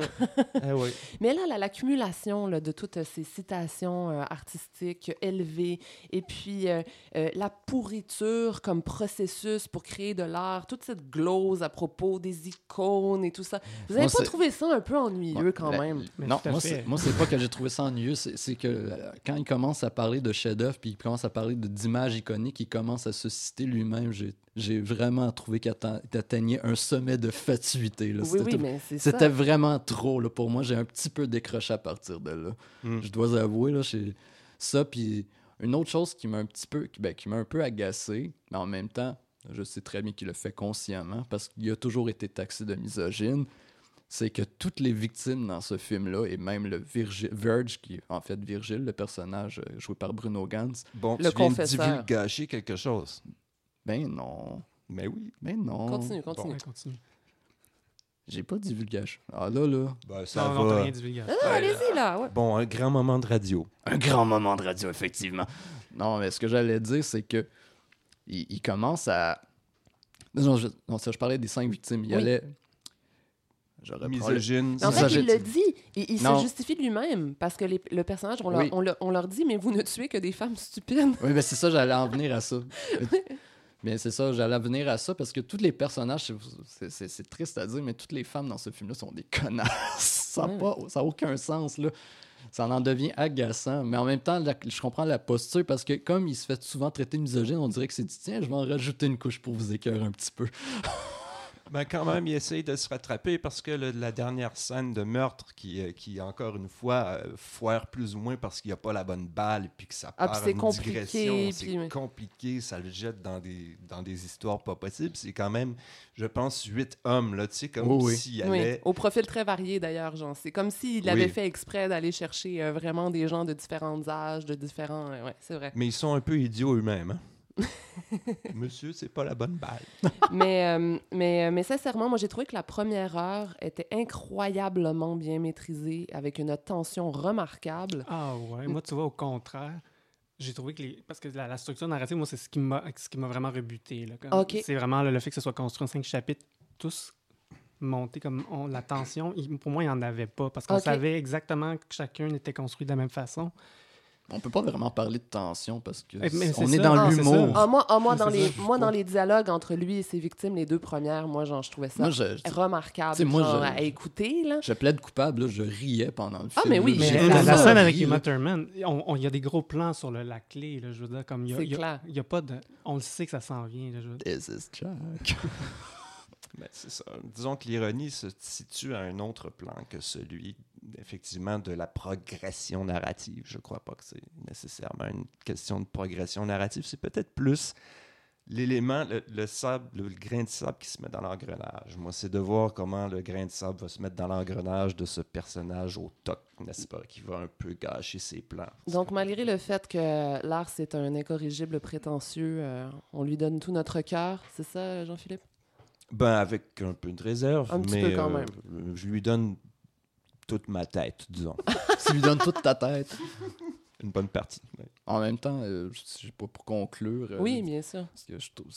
Speaker 2: Eh.
Speaker 1: Mais là, la- l'accumulation là, de toutes ces citations euh, artistiques élevées et puis euh, euh, la pourriture comme processus pour créer de l'art, toute cette glose à propos des icônes et tout ça. Vous n'avez pas
Speaker 3: c'est-
Speaker 1: trouvé ça un peu ennuyeux quand
Speaker 3: Ben,
Speaker 1: même?
Speaker 4: Mais
Speaker 3: non, moi, c'est, moi, c'est pas que j'ai trouvé ça ennuyeux, c'est, c'est que euh, quand il commence à parler de chef-d'œuvre, puis il commence à parler de, d'images iconiques, il commence à se citer lui-même. J'ai, j'ai vraiment trouvé qu'il atteignait un sommet de fatuité. Là.
Speaker 1: Oui,
Speaker 3: C'était,
Speaker 1: oui, mais c'est ça.
Speaker 3: c'était vraiment trop là, pour moi. J'ai un petit peu décroché à partir de là.
Speaker 2: Mm.
Speaker 3: Je dois avouer, là, ça. Puis une autre chose qui m'a un petit peu, qui, ben, qui m'a un peu agacé, mais en même temps, je sais très bien qu'il le fait consciemment parce qu'il a toujours été taxé de misogyne. C'est que toutes les victimes dans ce film-là, et même le Virgi- Verge, qui est en fait Virgile, le personnage euh, joué par Bruno Gantz,
Speaker 2: Bon,
Speaker 1: Le
Speaker 2: tu viens divulgacher quelque chose.
Speaker 3: ben non,
Speaker 2: Mais oui.
Speaker 3: ben non.
Speaker 1: Continue, continue.
Speaker 4: Continue.
Speaker 3: J'ai pas divulgage. Ah là, là.
Speaker 2: Ben, ça
Speaker 4: Non, non,
Speaker 2: va.
Speaker 4: rien divulgué.
Speaker 1: Ah, non, allez-y, là. ouais.
Speaker 2: Bon, un grand moment de radio.
Speaker 3: Un grand moment de radio, effectivement. Non, mais ce que j'allais dire, c'est que il, il commence à. Non, je, non, ça, je parlais des cinq victimes. Il y
Speaker 1: Oui.
Speaker 3: allait. Je reprends le-
Speaker 2: Misogyne.
Speaker 1: En
Speaker 3: C'est
Speaker 1: fait, il le
Speaker 3: dit.
Speaker 1: Il, il se
Speaker 3: Non.
Speaker 1: justifie de lui-même parce que les- le personnage, on leur,
Speaker 3: Oui.
Speaker 1: on, leur, on leur dit, mais vous ne tuez que des femmes stupides.
Speaker 3: Oui, ben c'est ça, j'allais en venir à ça. Mais c'est ça, j'allais en venir à ça parce que tous les personnages, c'est- triste à dire, mais toutes les femmes dans ce film-là sont des connasses. Ça n'a
Speaker 1: Ouais.
Speaker 3: aucun sens, là. Ça en devient agaçant. Mais en même temps, la- je comprends la posture parce que comme il se fait souvent traiter misogyne, on dirait que c'est dit tiens, je vais en rajouter une couche pour vous écœurer un petit peu.
Speaker 2: Ben, quand même, il essaye de se rattraper parce que le- la dernière scène de meurtre, qui, euh, qui encore une fois, euh, foire plus ou moins parce qu'il n'y a pas la bonne balle, puis que ça
Speaker 1: Ah,
Speaker 2: part une
Speaker 1: compliqué,
Speaker 2: digression, c'est compliqué, ça le jette dans des, dans des histoires pas possibles. C'est quand même, je pense, huit hommes, là, tu sais, comme
Speaker 3: oui.
Speaker 2: s'il y
Speaker 1: Oui,
Speaker 2: avait...
Speaker 1: au profil très varié d'ailleurs, Jean. C'est comme s'il
Speaker 2: Oui.
Speaker 1: avait fait exprès d'aller chercher euh, vraiment des gens de différents âges, de différents. euh, ouais, c'est vrai.
Speaker 2: Mais ils sont un peu idiots eux-mêmes. hein. Monsieur, c'est pas la bonne balle.
Speaker 1: mais, euh, mais, euh, mais sincèrement, moi, j'ai trouvé que la première heure était incroyablement bien maîtrisée, avec une tension remarquable.
Speaker 4: Ah ouais, moi, tu vois, au contraire, j'ai trouvé que les... Parce que la, la structure narrative, moi, c'est ce qui m'a ce qui m'a vraiment rebuté. Là, comme-
Speaker 1: Ok.
Speaker 4: C'est vraiment le, le fait que ce soit construit en cinq chapitres, tous montés comme... on- la tension, il- pour moi, il n'y en avait pas, parce qu'on savait exactement que chacun était construit de la même façon.
Speaker 3: On peut pas vraiment parler de tension parce que
Speaker 4: Eh, mais
Speaker 3: c'est-
Speaker 4: c'est
Speaker 3: on
Speaker 4: ça.
Speaker 3: est dans
Speaker 4: Ah,
Speaker 3: l'humour.
Speaker 1: Ah, moi, ah, moi, dans les,
Speaker 4: je
Speaker 1: moi, dans
Speaker 4: crois.
Speaker 1: les dialogues entre lui et ses victimes, les deux premières, moi, genre, je trouvais ça
Speaker 3: Moi, je,
Speaker 1: remarquable
Speaker 3: moi,
Speaker 1: genre,
Speaker 3: je-
Speaker 1: à écouter, là.
Speaker 3: je plaide coupable, là, je riais pendant le
Speaker 1: Ah,
Speaker 3: film.
Speaker 1: mais oui,
Speaker 4: Mais la, scène avec
Speaker 3: là.
Speaker 4: Thurman, on- on- il y a des gros plans sur le- la clé, là, je veux dire, comme il y a, y y pas de... On le sait que ça s'en vient, là, je veux dire.
Speaker 3: This is Jack.
Speaker 2: Ben, c'est ça. Disons que l'ironie se situe à un autre plan que celui, effectivement, de la progression narrative. Je crois pas que c'est nécessairement une question de progression narrative. C'est peut-être plus l'élément, le, le sable, le, grain de sable qui se met dans l'engrenage. Moi, c'est de voir comment le grain de sable va se mettre dans l'engrenage de ce personnage au toc, n'est-ce pas, qui va un peu gâcher ses plans.
Speaker 1: Donc, malgré le fait que Lars est un incorrigible prétentieux, euh, on lui donne tout notre cœur. C'est ça, Jean-Philippe?
Speaker 2: Ben, avec un peu de réserve,
Speaker 1: Un petit
Speaker 2: mais
Speaker 1: peu quand
Speaker 2: euh,
Speaker 1: même.
Speaker 2: je lui donne toute ma tête, disons.
Speaker 3: tu lui donnes toute ta tête.
Speaker 2: Une bonne partie. ouais.
Speaker 3: En même temps, euh, je sais pas pour conclure. euh,
Speaker 1: Oui, bien sûr.
Speaker 3: Parce que je trouve.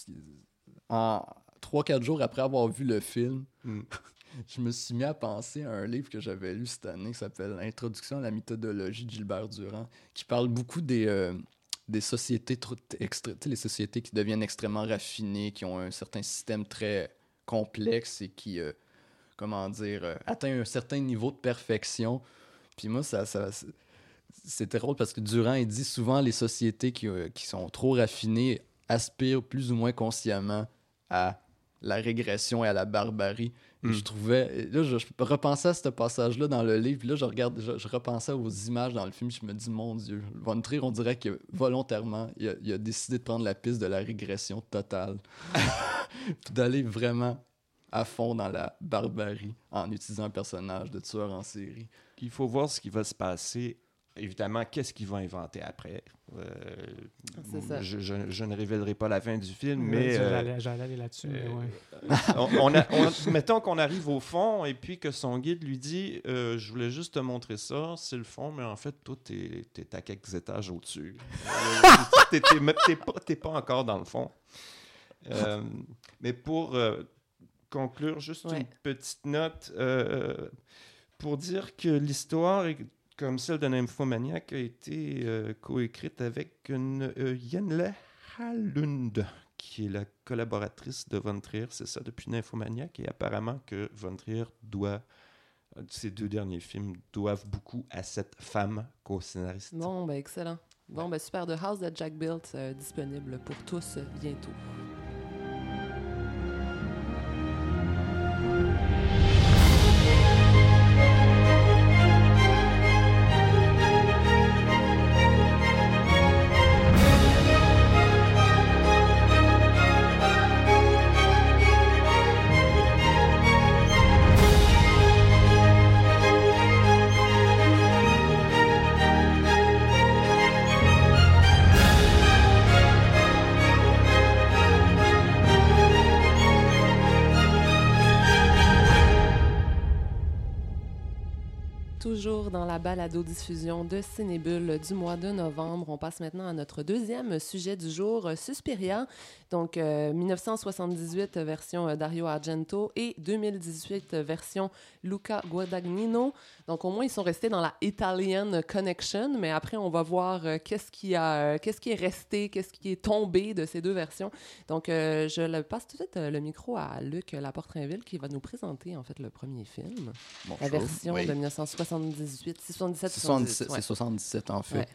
Speaker 3: En 3-4 jours après avoir vu le film,
Speaker 2: Mm.
Speaker 3: je me suis mis à penser à un livre que j'avais lu cette année qui s'appelle Introduction à la méthodologie de Gilbert Durand, qui parle beaucoup des, euh, des sociétés, trop extra- tu sais, les sociétés qui deviennent extrêmement raffinées, qui ont un certain système très complexe et qui, euh, comment dire, euh, atteint un certain niveau de perfection. Puis moi, ça, ça, c'est drôle parce que Durand, il dit souvent les sociétés qui, euh, qui sont trop raffinées aspirent plus ou moins consciemment à la régression et à la barbarie. Et
Speaker 2: Mm.
Speaker 3: Je trouvais. Là, je, je repensais à ce passage-là dans le livre, puis là, je regarde, je, je repensais aux images dans le film, je me dis, mon Dieu, Von Trier, on dirait que volontairement, il a, il a décidé de prendre la piste de la régression totale. d'aller vraiment à fond dans la barbarie en utilisant un personnage de tueur en série.
Speaker 2: Il faut voir ce qui va se passer. Évidemment, qu'est-ce qu'ils vont inventer après? Euh,
Speaker 1: ça.
Speaker 2: Je, je- je ne révélerai pas la fin du film, mais... euh,
Speaker 4: J'allais j'allais aller là-dessus,
Speaker 2: euh,
Speaker 4: ouais.
Speaker 2: on, on a- on- mettons qu'on arrive au fond et puis que son guide lui dit euh, Je voulais juste te montrer ça, c'est le fond, mais en fait, toi, t'es es à quelques étages au-dessus. Euh, t'es- pas, pas encore dans le fond. Euh, mais pour euh, conclure, juste
Speaker 1: Ouais.
Speaker 2: une petite note euh, pour dire que l'histoire, comme celle de Nymphomaniac, a été euh, coécrite avec une euh, Yenle Halund qui est la collaboratrice de Von Trier, c'est ça, depuis Nymphomaniac, et apparemment que Von Trier doit, ces deux derniers films doivent beaucoup à cette femme co-scénariste.
Speaker 1: Bon, ben excellent. Bon, ben super. The House that Jack Built, euh, disponible pour tous euh, bientôt. Toujours dans la balado-diffusion de Cinébule du mois de novembre. On passe maintenant à notre deuxième sujet du jour, euh, Suspiria. Donc, euh, 1978 euh, version euh, Dario Argento et 2018 euh, version Luca Guadagnino. Donc, au moins, ils sont restés dans la Italian Connection, mais après, on va voir euh, qu'est-ce qui, a, qu'est-ce qui est resté, qu'est-ce qui est tombé de ces deux versions. Donc, euh, je le passe tout de suite le micro à Luc Laporte-Trainville qui va nous présenter, en fait, le premier film. La
Speaker 3: Bonjour.
Speaker 1: version
Speaker 3: Oui.
Speaker 1: de 1978, 77,
Speaker 3: 77,
Speaker 1: 78. ouais.
Speaker 3: C'est 77 en fait.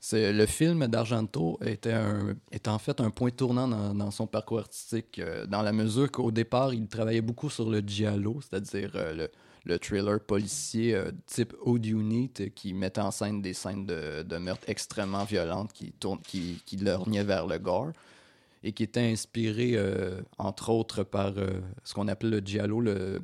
Speaker 3: C'est le film d'Argento était un était en fait un point tournant dans, dans son parcours artistique euh, dans la mesure qu'au départ il travaillait beaucoup sur le giallo, c'est-à-dire euh, le, le thriller policier euh, type Old Unit qui mettait en scène des scènes de, de meurtre extrêmement violentes qui tournent qui, qui lorgnaient vers le gore et qui était inspiré entre autres par ce qu'on appelle le giallo le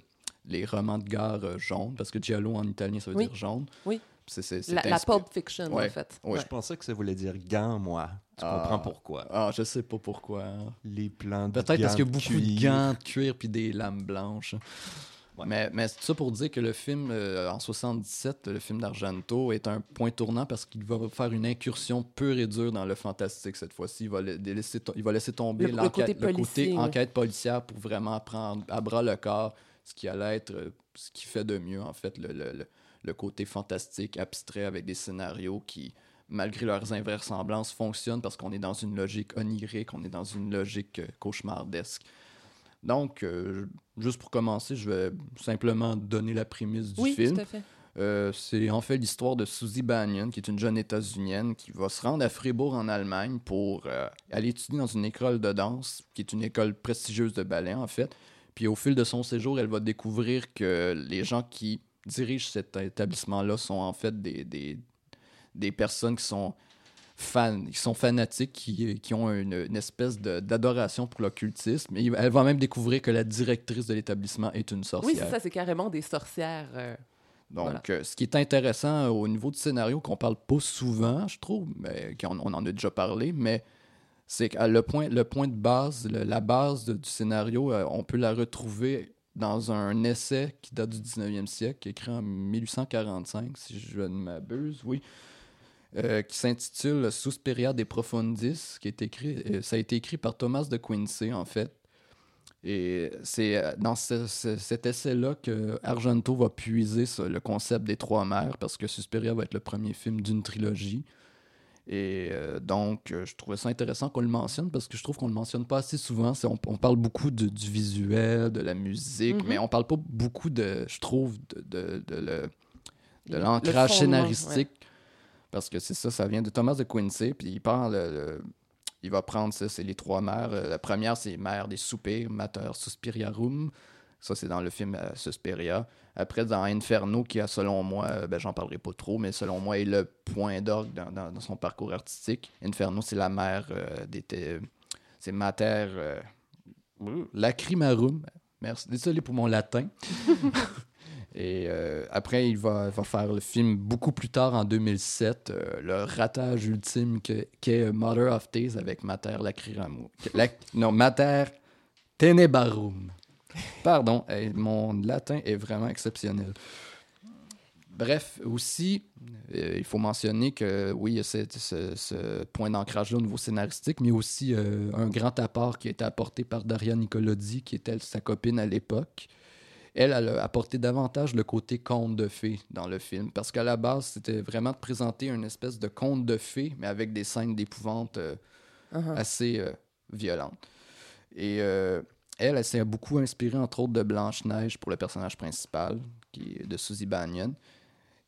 Speaker 3: les romans de gare euh, jaunes parce que giallo en italien ça veut
Speaker 1: Oui.
Speaker 3: dire jaune.
Speaker 1: Oui.
Speaker 3: C'est
Speaker 1: La, la Pulp Fiction,
Speaker 3: Ouais.
Speaker 1: en fait.
Speaker 3: Ouais.
Speaker 2: Je pensais que ça voulait dire gant, moi. Tu
Speaker 3: Ah.
Speaker 2: comprends pourquoi.
Speaker 3: Ah, je sais pas pourquoi.
Speaker 2: Les plans de
Speaker 3: Peut-être parce qu'il y a
Speaker 2: gants
Speaker 3: beaucoup de gants de cuir puis des lames blanches.
Speaker 2: Ouais.
Speaker 3: Mais, mais c'est ça pour dire que le film, euh, en 77, le film d'Argento, est un point tournant parce qu'il va faire une incursion pure et dure dans le fantastique cette fois-ci. Il va, la- laisser, to- il va laisser tomber
Speaker 1: Le- côté policier, ouais.
Speaker 3: enquête policière pour vraiment prendre à bras le corps ce qui allait être euh, ce qui fait de mieux, en fait, le, le- le- le côté fantastique, abstrait, avec des scénarios qui, malgré leurs invraisemblances, fonctionnent parce qu'on est dans une logique onirique, on est dans une logique euh, cauchemardesque. Donc, euh, juste pour commencer, je vais simplement donner la prémisse du
Speaker 1: Oui,
Speaker 3: film.
Speaker 1: tout à fait.
Speaker 3: Euh, c'est en fait l'histoire de Susie Bannion, qui est une jeune états-unienne qui va se rendre à Fribourg en Allemagne pour euh, aller étudier dans une école de danse, qui est une école prestigieuse de ballet en fait. Puis au fil de son séjour, elle va découvrir que les gens qui dirigent cet établissement-là sont en fait des, des, des personnes qui sont fans, qui sont fanatiques, qui, qui ont une, une espèce d'adoration pour l'occultisme. Elle va même découvrir que la directrice de l'établissement est une sorcière.
Speaker 1: Oui, c'est ça, c'est carrément des sorcières. euh,
Speaker 3: Donc,
Speaker 1: Voilà.
Speaker 3: euh, ce qui est intéressant euh, au niveau du scénario, qu'on parle pas souvent, je trouve, mais qu'on on en a déjà parlé, mais c'est que le point, de base, la base du scénario, euh, on peut la retrouver dans un essai qui date du 19e siècle, écrit en 1845, si je ne m'abuse, oui, euh, qui s'intitule Suspiria de Profundis, qui est écrit, euh, ça a été écrit par Thomas de Quincy, en fait. Et c'est dans ce- ce- cet essai-là que Argento va puiser le concept des trois mères, parce que Suspiria va être le premier film d'une trilogie. Et euh, donc, euh, je trouvais ça intéressant qu'on le mentionne, parce que je trouve qu'on le mentionne pas assez souvent. On, on parle beaucoup de- du visuel, de la musique,
Speaker 1: Mhm.
Speaker 3: mais on parle pas beaucoup de, je trouve, de, de, le-
Speaker 1: le
Speaker 3: l'ancrage
Speaker 1: fondement,
Speaker 3: scénaristique. Parce que c'est ça, ça vient de Thomas de Quincy. Puis il parle, le- le- il va prendre ça, c'est les trois mères. Euh, La première, c'est Mère des soupirs, Mater Suspiriarum. Ça, c'est dans le film euh, Suspiria. Après, dans Inferno, qui a, selon moi, euh, ben, j'en parlerai pas trop, mais selon moi, est le point d'orgue dans, dans- dans son parcours artistique. Inferno, c'est la mère euh, des. C'est Mater. euh, Lacrimarum. Merci. Désolé pour mon latin. Et euh, après, il va, va faire le film beaucoup plus tard, en 2007, euh, le ratage ultime que- qu'est Mother of Thieves avec Mater Lacrimarum. La- non, Mater Tenebarum. Pardon, mon latin est vraiment exceptionnel. Bref, aussi, euh, il faut mentionner que oui, il y a ce, ce- ce point d'ancrage-là au niveau scénaristique, mais aussi euh, un grand apport qui a été apporté par Daria Nicolodi, qui était sa copine à l'époque. Elle, elle a apporté davantage le côté conte de fées dans le film, parce qu'à la base, c'était vraiment de présenter une espèce de conte de fées, mais avec des scènes d'épouvante euh,
Speaker 1: uh-huh.
Speaker 3: assez violentes. Et elle, elle s'est beaucoup inspirée, entre autres, de Blanche-Neige pour le personnage principal, qui est de Susie Bannion.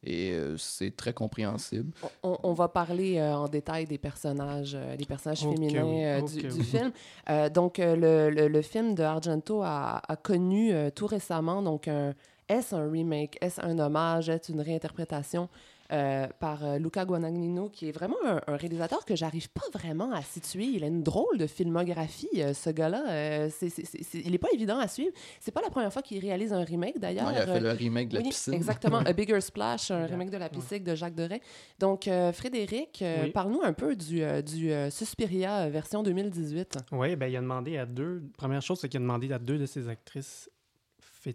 Speaker 3: Et euh, c'est très compréhensible.
Speaker 1: On, on va parler euh, en détail des personnages, euh, des personnages féminins euh, du, film. Euh, donc, euh, le, le- le film de Argento a, a connu euh, tout récemment, donc, un, est-ce un remake, est-ce un hommage, est-ce une réinterprétation? Euh, par euh, Luca Guadagnino, qui est vraiment un, un réalisateur que j'arrive pas vraiment à situer. Il a une drôle de filmographie, euh, ce gars-là. Euh, c'est- c'est- c'est- c'est- il est pas évident à suivre. C'est pas la première fois qu'il réalise un remake, d'ailleurs.
Speaker 3: Il a fait le remake de la
Speaker 1: oui,
Speaker 3: piscine.
Speaker 1: exactement. A Bigger Splash, un remake de la piscine de Jacques Deray. Donc, euh, Frédéric, euh,
Speaker 4: Oui.
Speaker 1: parle-nous un peu du, du Suspiria version 2018.
Speaker 4: Oui, ben, il a demandé à deux. Première chose, c'est qu'il a demandé à deux de ses actrices,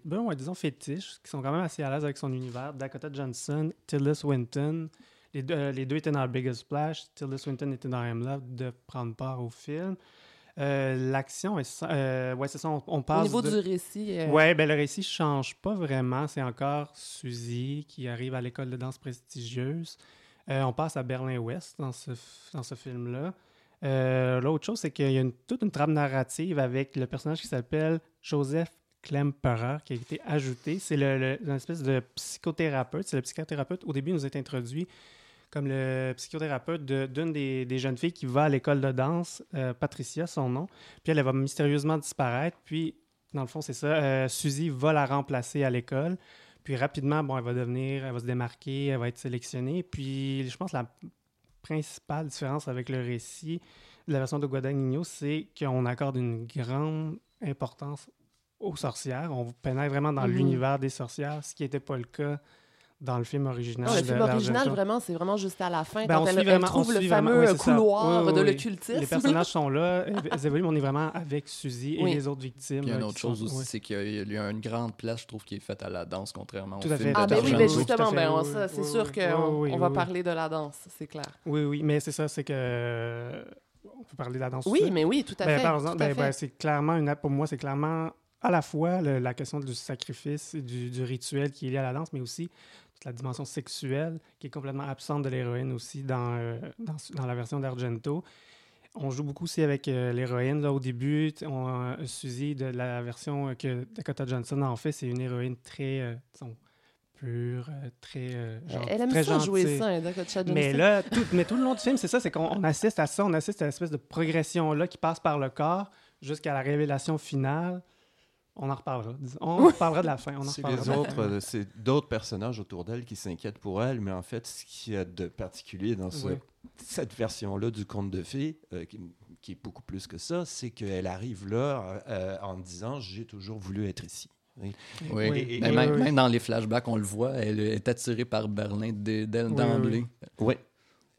Speaker 4: ben, ouais, disons fétiches, qui sont quand même assez à l'aise avec son univers. Dakota Johnson, Tilda Swinton. Les deux, euh, les deux étaient dans Biggest Splash. Tilda Swinton était dans I'm Love, de prendre part au film. Euh, L'action euh, ouais, c'est ça, on, on
Speaker 1: Au
Speaker 4: passe.
Speaker 1: niveau
Speaker 4: de-
Speaker 1: du récit, euh,
Speaker 4: Ouais, ben le récit change pas vraiment. C'est encore Suzy qui arrive à l'école de danse prestigieuse. On passe à Berlin-Ouest dans ce, dans ce film-là. L'autre chose, c'est qu'il y a une- toute une trame narrative avec le personnage qui s'appelle Joseph Klemperer qui a été ajouté. C'est une espèce de psychothérapeute. C'est le psychothérapeute. Au début, il nous est introduit comme le psychothérapeute d'une des, des jeunes filles qui va à l'école de danse, euh, Patricia, son nom. Puis elle, va mystérieusement disparaître. Puis, dans le fond, c'est ça. euh, Suzy va la remplacer à l'école. Puis rapidement, bon, elle va devenir, elle va se démarquer, elle va être sélectionnée. Puis, je pense la principale différence avec le récit de la version de Guadagnino, c'est qu'on accorde une grande importance aux sorcières. On pénètre vraiment dans
Speaker 1: Mhm.
Speaker 4: l'univers des sorcières, ce qui n'était pas le cas dans le film original.
Speaker 1: Non, le film original, vraiment, c'est vraiment juste à la fin,
Speaker 4: Ben,
Speaker 1: quand
Speaker 4: on
Speaker 1: elle, elle
Speaker 4: vraiment-
Speaker 1: trouve
Speaker 4: on
Speaker 1: le
Speaker 4: vraiment-
Speaker 1: fameux
Speaker 4: oui, ça.
Speaker 1: couloir
Speaker 4: Oui, oui,
Speaker 1: de l'occultisme.
Speaker 4: Les personnages sont là, elles évoluent, mais on est vraiment avec Suzy et
Speaker 1: Oui.
Speaker 4: les autres victimes.
Speaker 3: Puis il y a une
Speaker 4: là,
Speaker 3: autre chose
Speaker 4: sont-
Speaker 3: aussi,
Speaker 4: oui.
Speaker 3: c'est qu'il y a- une grande place, je trouve, qui est faite à la danse, contrairement
Speaker 4: Tout
Speaker 3: au
Speaker 4: à
Speaker 3: film
Speaker 4: fait.
Speaker 1: Ah, ben oui,
Speaker 3: d'Argento.
Speaker 1: ben
Speaker 4: Tout à
Speaker 1: justement,
Speaker 4: fait,
Speaker 1: ben, c'est
Speaker 4: oui,
Speaker 1: sûr qu'on
Speaker 4: oui,
Speaker 1: on
Speaker 4: oui,
Speaker 1: va
Speaker 4: oui.
Speaker 1: parler de la danse, c'est clair.
Speaker 4: Oui, oui, mais c'est ça, c'est que. euh, On peut parler de la danse.
Speaker 1: Oui, mais oui, tout à
Speaker 4: Ben,
Speaker 1: fait.
Speaker 4: par
Speaker 1: tout
Speaker 4: exemple,
Speaker 1: à
Speaker 4: ben,
Speaker 1: fait.
Speaker 4: c'est clairement une. Pour moi, c'est clairement à la fois le- la question du sacrifice, et du, du rituel qui est lié à la danse, mais aussi toute la dimension sexuelle qui est complètement absente de l'héroïne aussi dans, euh, dans, dans la version d'Argento. On joue beaucoup aussi avec euh, l'héroïne. Là, au début, on, euh, Suzy, de la version euh, que Dakota Johnson en fait, c'est une héroïne très pure, très. euh, gen-
Speaker 1: Elle aime
Speaker 4: très
Speaker 1: ça jouer ça, hein, Dakota Johnson.
Speaker 4: Mais là, tout, mais tout le long du film, c'est ça, c'est qu'on on assiste à ça, on assiste à l'espèce de progression-là qui passe par le corps jusqu'à la révélation finale. On en reparlera. On reparlera de la fin. On en
Speaker 2: C'est
Speaker 4: reparlera
Speaker 2: les
Speaker 4: de la
Speaker 2: autres,
Speaker 4: fin.
Speaker 2: euh, c'est d'autres personnages autour d'elle qui s'inquiètent pour elle, mais en fait, ce qu'il y a de particulier dans ce-
Speaker 4: Oui.
Speaker 2: cette version-là du conte de fées, euh, qui, qui est beaucoup plus que ça, c'est qu'elle arrive là euh, en disant J'ai toujours voulu être ici. Oui.
Speaker 3: Oui, même,
Speaker 4: oui.
Speaker 3: même dans les flashbacks, on le voit, elle est attirée par Berlin d'emblée.
Speaker 2: Oui.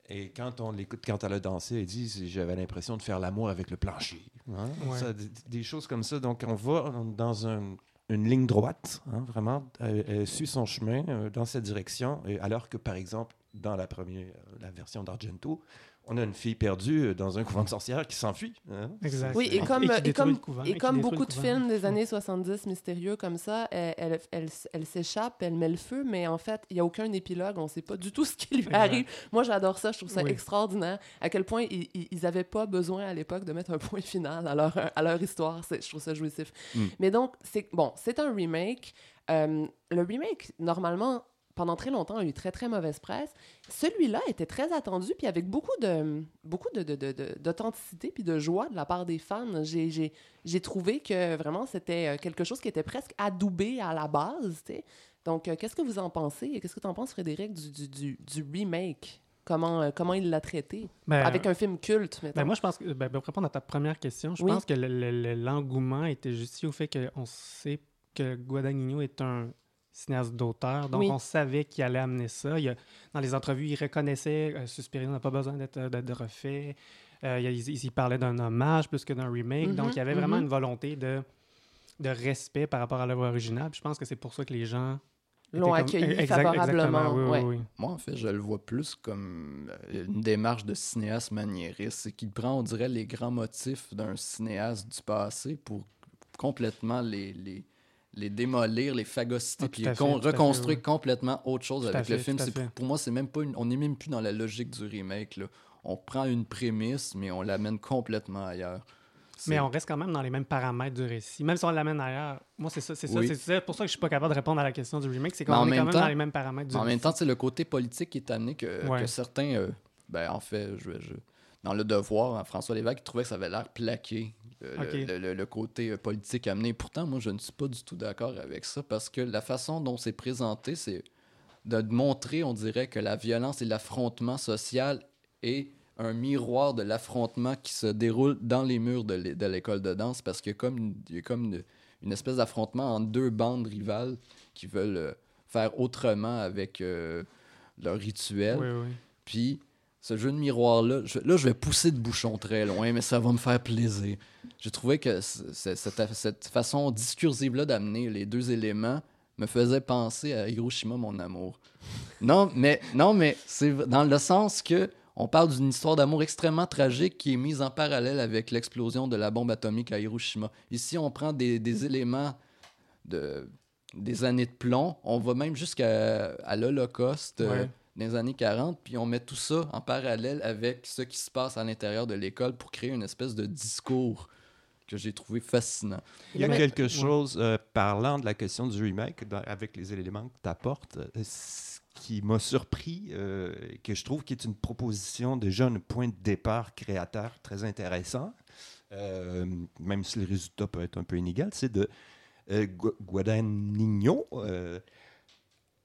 Speaker 2: Et quand on l'écoute, quand elle a dansé, elle dit J'avais l'impression de faire l'amour avec le plancher. Hein?
Speaker 4: Ouais.
Speaker 2: Ça, des, des choses comme ça. Donc, on va dans un- une ligne droite, hein, vraiment. Elle, elle suit son chemin euh, dans cette direction. Et alors que, par exemple, dans la première, la version d'Argento, on a une fille perdue euh, dans un couvent de sorcières qui s'enfuit. hein.
Speaker 1: Oui, et comme,
Speaker 4: qui
Speaker 1: et
Speaker 4: détruit
Speaker 1: comme,
Speaker 4: le couvent,
Speaker 1: et
Speaker 4: et qui
Speaker 1: comme
Speaker 4: détruit
Speaker 1: beaucoup de films des années 70 mystérieux comme ça, elle, elle, elle, elle s'échappe, elle met le feu, mais en fait, il n'y a aucun épilogue, on ne sait pas du tout ce qui lui arrive. Moi, j'adore ça, je trouve ça
Speaker 4: Oui.
Speaker 1: extraordinaire, à quel point ils n'avaient pas besoin à l'époque de mettre un point final à leur, à leur histoire. C'est- Je trouve ça jouissif.
Speaker 2: Mm.
Speaker 1: Mais donc, c'est bon, c'est un remake. Euh, le remake, normalement, pendant très longtemps, a eu très, très mauvaise presse. Celui-là était très attendu, puis avec beaucoup de beaucoup de, de- de- de- d'authenticité puis de joie de la part des fans. J'ai, trouvé que vraiment c'était euh, quelque chose qui était presque adoubé à la base. tu sais. Donc, euh, qu'est-ce que vous en pensez? Qu'est-ce que tu en penses, Frédéric, du, du, du, du remake? Comment, euh, comment il l'a traité?
Speaker 4: Ben,
Speaker 1: Avec un film culte,
Speaker 4: ben, moi, je pense que, ben, pour répondre à ta première question, je
Speaker 1: Oui.
Speaker 4: pense que le- le- le- l'engouement était justifié au fait qu'on sait que Guadagnino est un cinéaste d'auteur, donc
Speaker 1: Oui.
Speaker 4: on savait qu'il allait amener ça. Il y a- dans les entrevues, il reconnaissait euh, Suspiria n'a pas besoin d'être euh, refait. Euh, il, il- il parlait d'un hommage plus que d'un remake,
Speaker 1: Mhm,
Speaker 4: donc il y avait vraiment
Speaker 1: mhm.
Speaker 4: une volonté de, de respect par rapport à l'œuvre originale. Puis je pense que c'est pour ça que les gens
Speaker 1: L'ont accueilli
Speaker 4: Exact-
Speaker 1: favorablement,
Speaker 4: exactement, oui, oui,
Speaker 1: ouais.
Speaker 4: oui.
Speaker 3: Moi, en fait, je le vois plus comme euh, une démarche de cinéaste maniériste. C'est qu'il prend, on dirait, les grands motifs d'un cinéaste du passé pour complètement les, les, les démolir, les phagocyter,
Speaker 4: Ah,
Speaker 3: puis
Speaker 4: fait,
Speaker 3: con-
Speaker 4: fait,
Speaker 3: reconstruire complètement autre chose
Speaker 4: Tout
Speaker 3: avec le film. C'est pour, moi, c'est même pas une- on n'est même plus dans la logique du remake. là. On prend une prémisse, mais on l'amène complètement ailleurs.
Speaker 4: Mais on reste quand même dans les mêmes paramètres du récit. Même si on l'amène ailleurs. Moi, c'est ça, c'est ça, c'est pour ça que je suis pas capable de répondre à la question du remake. C'est
Speaker 3: en
Speaker 4: qu'on est
Speaker 3: même
Speaker 4: quand même
Speaker 3: temps-
Speaker 4: dans les mêmes paramètres du
Speaker 3: Mais en même
Speaker 4: récit.
Speaker 3: temps, c'est le côté politique qui est amené que,
Speaker 4: Ouais.
Speaker 3: que certains, euh, ben, en fait, je, je- dans Le Devoir, hein, François Lévesque il trouvait que ça avait l'air plaqué, le, le- le, côté euh, politique amené. Pourtant, moi, je ne suis pas du tout d'accord avec ça parce que la façon dont c'est présenté, c'est de montrer, on dirait, que la violence et l'affrontement social est un miroir de l'affrontement qui se déroule dans les murs de l'é- de l'école de danse parce qu'il y a comme, il y a comme une, une espèce d'affrontement entre deux bandes rivales qui veulent euh, faire autrement avec euh, leur rituel.
Speaker 4: Oui, oui.
Speaker 3: Puis ce jeu de miroir-là, là, je vais pousser de bouchon très loin, mais ça va me faire plaisir. J'ai trouvé que cette, façon discursive-là d'amener les deux éléments me faisait penser à Hiroshima, mon amour. Non, mais, non, mais c'est dans le sens que on parle d'une histoire d'amour extrêmement tragique qui est mise en parallèle avec l'explosion de la bombe atomique à Hiroshima. Ici, on prend des, des éléments de, des années de plomb. On va même jusqu'à l'Holocauste euh. Dans les années 40, puis on met tout ça en parallèle avec ce qui se passe à l'intérieur de l'école pour créer une espèce de discours que j'ai trouvé fascinant.
Speaker 2: Il y a
Speaker 4: Mais-
Speaker 2: quelque chose, euh, parlant de la question du remake, dans- avec les éléments que tu apportes, euh, ce qui m'a surpris, euh, que je trouve qui est une proposition, déjà un point de départ créateur très intéressant, euh, même si le résultat peut être un peu inégal, c'est de euh, Gu- Guadagnino euh,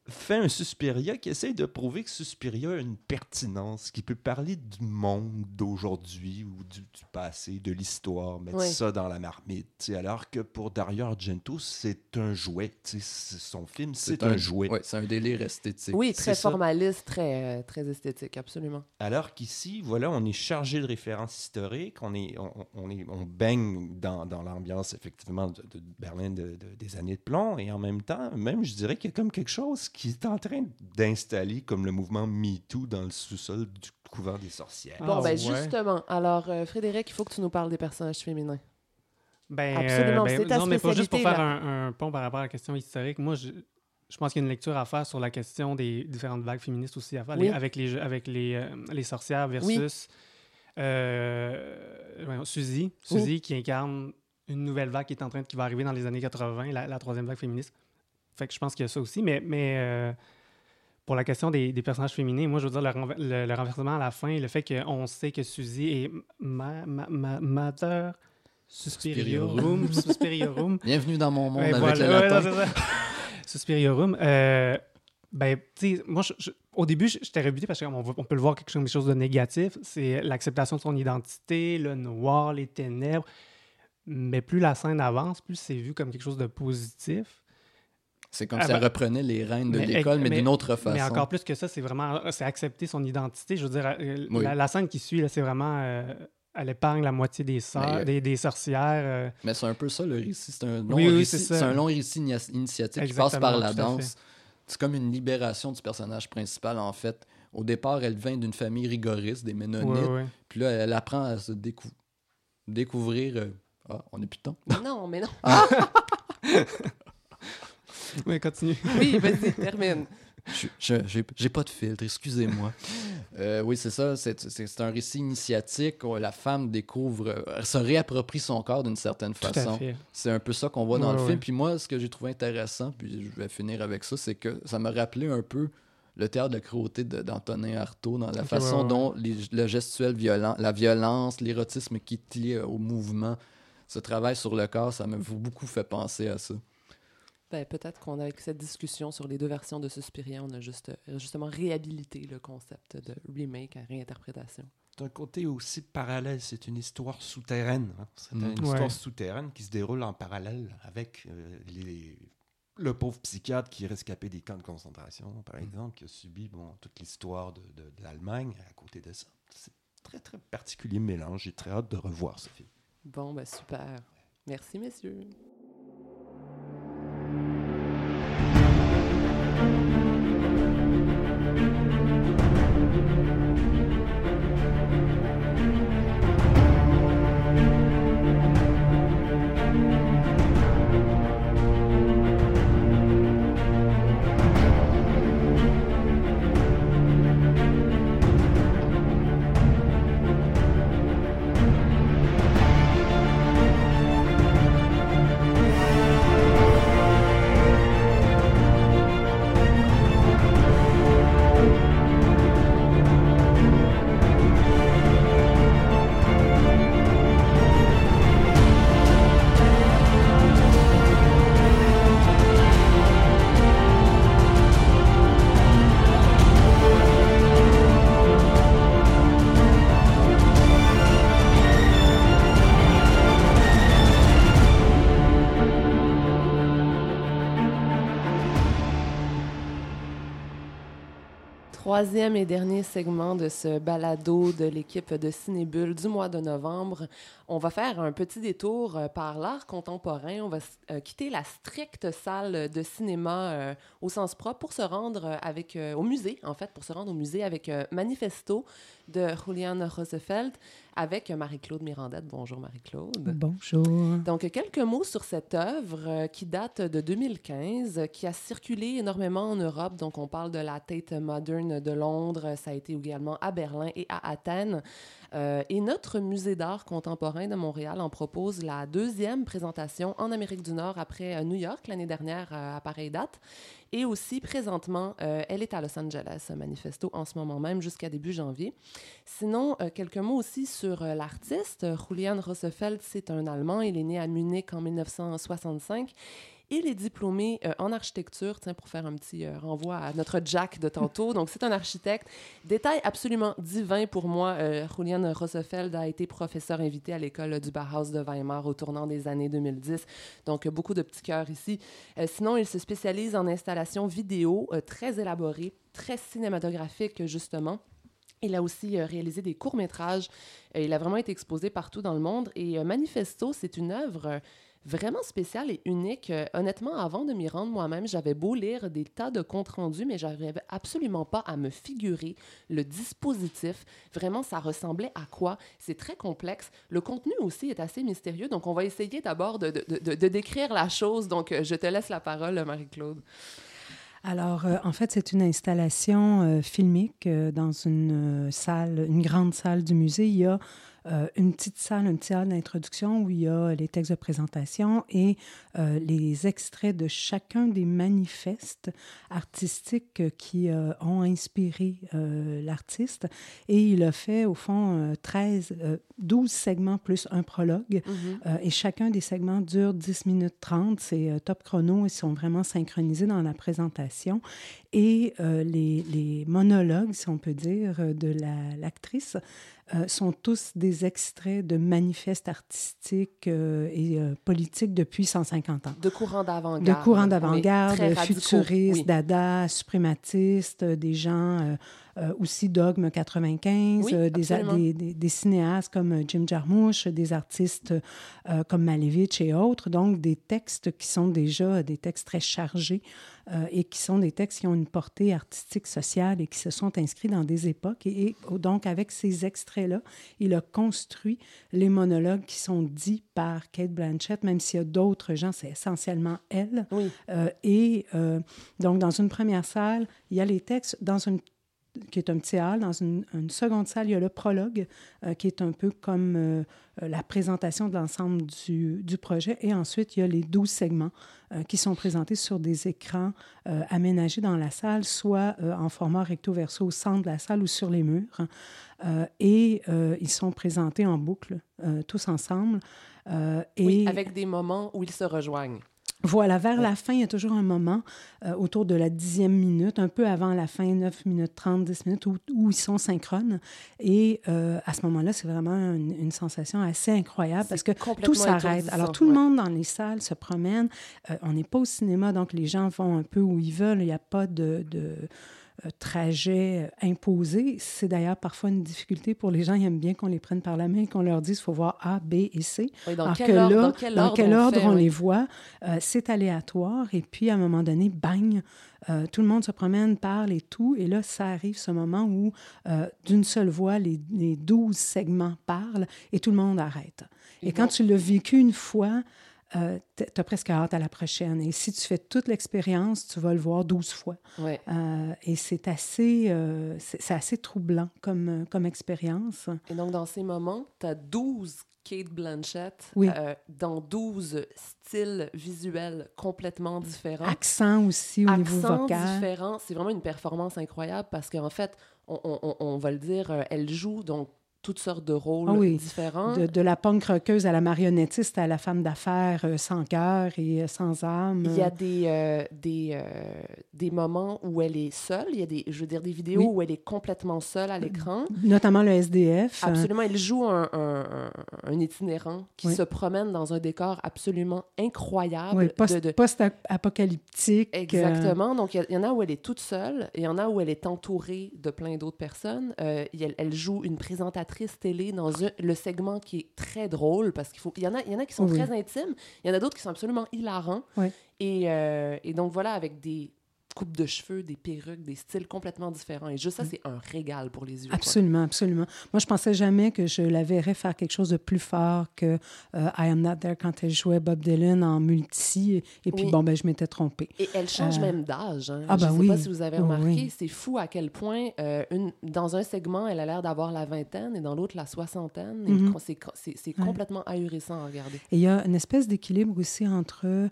Speaker 2: fait un Suspiria qui essaye de prouver que Suspiria a une pertinence, qui peut parler du monde d'aujourd'hui ou du, du passé, de l'histoire, mettre
Speaker 1: Oui.
Speaker 2: ça dans la marmite. Alors que pour Dario Argento, c'est un jouet. Son film, c'est un, jouet.
Speaker 3: Ouais, c'est un délire esthétique.
Speaker 1: Oui, très
Speaker 2: ça.
Speaker 1: formaliste, très, euh, très esthétique, absolument.
Speaker 2: Alors qu'ici, voilà, on est chargé de références historiques, on, est, on, on est, on baigne dans, dans l'ambiance, effectivement, de, de Berlin de- de- des années de plomb, et en même temps, même, je dirais qu'il y a comme quelque chose qui est en train d'installer comme le mouvement MeToo dans le sous-sol du couvent des sorcières.
Speaker 4: Ah,
Speaker 1: Bon, ben
Speaker 4: ouais.
Speaker 1: justement, alors euh, Frédéric, il faut que tu nous parles des personnages féminins.
Speaker 4: Ben,
Speaker 1: Absolument,
Speaker 4: ben,
Speaker 1: c'est ta
Speaker 4: non, mais pas juste pour faire un, un pont par rapport à la question historique. Moi, je, je pense qu'il y a une lecture à faire sur la question des différentes vagues féministes aussi à faire,
Speaker 1: Oui.
Speaker 4: les- avec, les, avec les, euh, les sorcières versus euh, voyons, Suzy,
Speaker 1: Oui.
Speaker 4: Suzy qui incarne une nouvelle vague qui est en train de, qui va arriver dans les années 80, la, la troisième vague féministe. Fait que je pense qu'il y a ça aussi, mais, mais euh, pour la question des, des personnages féminins, moi, je veux dire, le, renver- le- le renversement à la fin, le fait qu'on sait que Suzy est ma, ma, ma, Mother Suspiriorum, Suspiriorum.
Speaker 3: Bienvenue dans mon monde
Speaker 4: Ouais,
Speaker 3: avec
Speaker 4: voilà,
Speaker 3: le
Speaker 4: ouais,
Speaker 3: latin.
Speaker 4: ça. Suspiriorum. Euh, ben, tu sais, moi, je- je- au début, j'étais rebuté parce qu'on on peut le voir quelque chose, des choses de négatif. C'est l'acceptation de son identité, le noir, les ténèbres. Mais plus la scène avance, plus c'est vu comme quelque chose de positif.
Speaker 3: C'est comme
Speaker 4: Ah
Speaker 3: si elle
Speaker 4: ben-
Speaker 3: reprenait les règnes de l'école, mais,
Speaker 4: mais-
Speaker 3: d'une autre façon.
Speaker 4: Mais encore plus que ça, c'est vraiment c'est accepter son identité. Je veux dire, euh,
Speaker 3: Oui.
Speaker 4: la, la scène qui suit, là, c'est vraiment. euh, elle épargne la moitié des, sœurs,
Speaker 3: Mais, euh,
Speaker 4: des, des sorcières. euh,
Speaker 3: Mais c'est un peu ça le récit. C'est un long
Speaker 4: Oui, oui,
Speaker 3: récit.
Speaker 4: c'est ça.
Speaker 3: c'est un long récit initiatique qui passe
Speaker 4: Exactement,
Speaker 3: par la danse. C'est comme une libération du personnage principal en fait. Au départ, elle vient d'une famille rigoriste, des Ménonites. Puis là, elle apprend à se décou- découvrir. euh, Ah, on est plus de temps.
Speaker 1: Non, mais non.
Speaker 4: Oui, continue.
Speaker 1: Oui, vas-y, termine.
Speaker 3: J'ai pas de filtre, excusez-moi. Euh, oui, c'est ça. C'est un récit initiatique où la femme découvre, euh, se réapproprie son corps d'une certaine
Speaker 4: Tout à
Speaker 3: façon.
Speaker 4: fait.
Speaker 3: C'est un peu ça qu'on voit dans
Speaker 4: Ouais,
Speaker 3: le
Speaker 4: ouais.
Speaker 3: film. Puis moi, ce que j'ai trouvé intéressant, puis je vais finir avec ça, c'est que ça m'a rappelé un peu le théâtre de cruauté d'Antonin Artaud dans la façon
Speaker 4: ouais.
Speaker 3: dont les- le gestuel violent, la violence, l'érotisme qui est lié au mouvement, ce travail sur le corps, ça m'a beaucoup fait penser à ça.
Speaker 1: Ben, peut-être qu'on, avec cette discussion sur les deux versions de Suspiria, on a juste, euh, justement réhabilité le concept de remake à réinterprétation.
Speaker 2: D'un côté aussi parallèle, c'est une histoire souterraine. hein. C'est
Speaker 3: Mm.
Speaker 2: une histoire
Speaker 4: Ouais.
Speaker 2: souterraine qui se déroule en parallèle avec euh, les- le pauvre psychiatre qui est rescapé des camps de concentration, par exemple, qui a subi bon, toute l'histoire de, de- de l'Allemagne à côté de ça. C'est un très, très particulier mélange. J'ai très hâte de revoir ce film.
Speaker 1: Bon, ben super. Merci, messieurs. Troisième et dernier segment de ce balado de l'équipe de Cinébule du mois de novembre. On va faire un petit détour euh, par l'art contemporain. On va euh, quitter la stricte salle de cinéma euh, au sens propre pour se rendre avec, au musée, en fait, pour se rendre au musée avec Manifesto de Julian Rosefeld avec Marie-Claude Mirandette. Bonjour Marie-Claude.
Speaker 5: Bonjour.
Speaker 1: Donc, quelques mots sur cette œuvre euh, qui date de 2015, euh, qui a circulé énormément en Europe. Donc, on parle de la Tate Modern de Londres, ça a été également à Berlin et à Athènes. Euh, et notre musée d'art contemporain de Montréal en propose la deuxième présentation en Amérique du Nord après euh, New York l'année dernière à pareille date. Et aussi, présentement, euh, elle est à Los Angeles, Manifesto, en ce moment même, jusqu'à début janvier. Sinon, euh, quelques mots aussi sur euh, l'artiste. Julian Rossefeld, c'est un Allemand. Il est né à Munich en 1965. Il est diplômé euh, en architecture, tiens, pour faire un petit euh, renvoi à notre Jack de tantôt. Donc, c'est un architecte. Détail absolument divin pour moi, euh, Julian Rossefeld a été professeur invité à l'école du Bauhaus de Weimar au tournant des années 2010. Donc, beaucoup de petits cœurs ici. Euh, sinon, il se spécialise en installation vidéo très élaborée, très cinématographique, justement. Il a aussi réalisé des courts-métrages. Il a vraiment été exposé partout dans le monde. Et Manifesto, c'est une œuvre vraiment spéciale et unique. Euh, honnêtement, avant de m'y rendre moi-même, j'avais beau lire des tas de comptes rendus, mais j'arrivais absolument pas à me figurer le dispositif. Vraiment, ça ressemblait à quoi? C'est très complexe. Le contenu aussi est assez mystérieux. Donc, on va essayer d'abord de, décrire la chose. Donc, euh, je te laisse la parole, Marie-Claude.
Speaker 5: Alors, euh, en fait, c'est une installation filmique dans une salle, une grande salle du musée. Il y a euh, une petite salle, une petite d'introduction où il y a les textes de présentation et euh, les extraits de chacun des manifestes artistiques qui euh, ont inspiré l'artiste. Et il a fait, au fond, euh, 13, euh, 12 segments plus un prologue. Euh, et chacun des segments dure 10 minutes 30. C'est euh, top chrono. Ils sont vraiment synchronisés dans la présentation. Et euh, les, les monologues, si on peut dire, de la- l'actrice sont tous des extraits de manifestes artistiques et politiques depuis 150 ans.
Speaker 1: De courant d'avant-garde.
Speaker 5: De courants
Speaker 1: Oui,
Speaker 5: d'avant-garde,
Speaker 1: radicaux,
Speaker 5: futuristes,
Speaker 1: oui.
Speaker 5: dada, suprématistes, des gens euh, aussi Dogme 95,
Speaker 1: Oui,
Speaker 5: euh, des, a-
Speaker 1: absolument.
Speaker 5: des, des- des cinéastes comme euh, Jim Jarmusch, des artistes euh, comme Malevich et autres. Donc, des textes qui sont déjà des textes très chargés et qui sont des textes qui ont une portée artistique, sociale et qui se sont inscrits dans des époques. Et, et donc, avec ces extraits-là, il a construit les monologues qui sont dits par Kate Blanchett, même s'il y a d'autres gens, c'est essentiellement elle.
Speaker 1: Oui.
Speaker 5: Et donc, dans une première salle, il y a les textes. Dans une qui est un petit hall. Dans une, seconde salle, il y a le prologue, euh, qui est un peu comme euh, euh, la présentation de l'ensemble du, projet. Et ensuite, il y a les 12 segments qui sont présentés sur des écrans aménagés dans la salle, soit en format recto-verso au centre de la salle ou sur les murs. Et ils sont présentés en boucle, tous ensemble. Et
Speaker 1: Oui, avec des moments où ils se rejoignent.
Speaker 5: Voilà, vers la fin, il y a toujours un moment euh, autour de la dixième minute, un peu avant la fin, 9 minutes 30, 10 minutes, où, où ils sont synchrones. Et euh, à ce moment-là, c'est vraiment une, une sensation assez incroyable parce que tout s'arrête. Alors, tout le monde dans les salles se promène. Euh, on n'est pas au cinéma, donc les gens vont un peu où ils veulent. Il n'y a pas de... de trajet euh, imposé. C'est d'ailleurs parfois une difficulté pour les gens. Ils aiment bien qu'on les prenne par la main et qu'on leur dise qu'il faut voir A, B et C.
Speaker 1: Oui, dans,
Speaker 5: Alors
Speaker 1: quel
Speaker 5: que
Speaker 1: ordre,
Speaker 5: là,
Speaker 1: dans quel
Speaker 5: dans
Speaker 1: ordre, on,
Speaker 5: ordre
Speaker 1: fait,
Speaker 5: on
Speaker 1: oui.
Speaker 5: les voit, euh, c'est aléatoire. Et puis, à un moment donné, bang, euh, tout le monde se promène, parle et tout. Et là, ça arrive ce moment où, euh, d'une seule voix, les, les 12 segments parlent et tout le monde arrête.
Speaker 1: Ils
Speaker 5: et quand tu l'as vécu une fois, euh, tu as presque hâte à la prochaine. Et si tu fais toute l'expérience, tu vas le voir 12 fois.
Speaker 1: Ouais.
Speaker 5: Euh, et c'est assez, euh, c'est assez troublant comme, euh, comme expérience.
Speaker 1: Et donc, dans ces moments, tu as 12 Kate Blanchett
Speaker 5: Oui.
Speaker 1: euh, dans 12 styles visuels complètement différents.
Speaker 5: Accent aussi au niveau
Speaker 1: Accents
Speaker 5: vocal.
Speaker 1: différents. C'est vraiment une performance incroyable parce qu'en fait, on, on- va le dire, elle joue donc toutes sortes de rôles
Speaker 5: Ah oui.
Speaker 1: différents.
Speaker 5: De, de la punk rockeuse à la marionnettiste à la femme d'affaires euh, sans cœur et euh, sans âme.
Speaker 1: Il y a des, euh, des, des moments où elle est seule. Il y a des, je veux dire, des vidéos
Speaker 5: Oui.
Speaker 1: où elle est complètement seule à l'écran.
Speaker 5: Notamment le SDF.
Speaker 1: Absolument, elle joue un, un- itinérant qui
Speaker 5: Oui.
Speaker 1: se promène dans un décor absolument incroyable.
Speaker 5: oui,
Speaker 1: de-
Speaker 5: post-
Speaker 1: de-
Speaker 5: post-apocalyptique.
Speaker 1: Exactement. Donc, il y, en a où elle est toute seule et il y en a où elle est entourée de plein d'autres personnes. Elle joue une présentatrice télé dans le segment qui est très drôle parce qu'il faut. Il y en a, il y en a qui sont
Speaker 5: Oui.
Speaker 1: très intimes. Il y en a d'autres qui sont absolument hilarants.
Speaker 5: Oui.
Speaker 1: Et, euh, et donc, voilà, avec des coupes de cheveux, des perruques, des styles complètement différents. Et juste ça, c'est un régal pour les yeux. quoi.
Speaker 5: Mm. Absolument, absolument. Moi, je pensais jamais que je la verrais faire quelque chose de plus fort que euh, I Am Not There quand elle jouait Bob Dylan en multi. Et, et puis,
Speaker 1: Oui.
Speaker 5: bon, ben, je m'étais trompée.
Speaker 1: Et elle change
Speaker 5: Euh,
Speaker 1: même d'âge. hein.
Speaker 5: ah
Speaker 1: Je
Speaker 5: ben
Speaker 1: sais
Speaker 5: oui.
Speaker 1: pas si vous avez remarqué,
Speaker 5: oui.
Speaker 1: c'est fou à quel point euh, une, dans un segment, elle a l'air d'avoir la vingtaine et dans l'autre la soixantaine.
Speaker 5: Mhm.
Speaker 1: c'est
Speaker 5: Ouais.
Speaker 1: complètement ahurissant à regarder.
Speaker 5: Et il y a une espèce d'équilibre aussi entre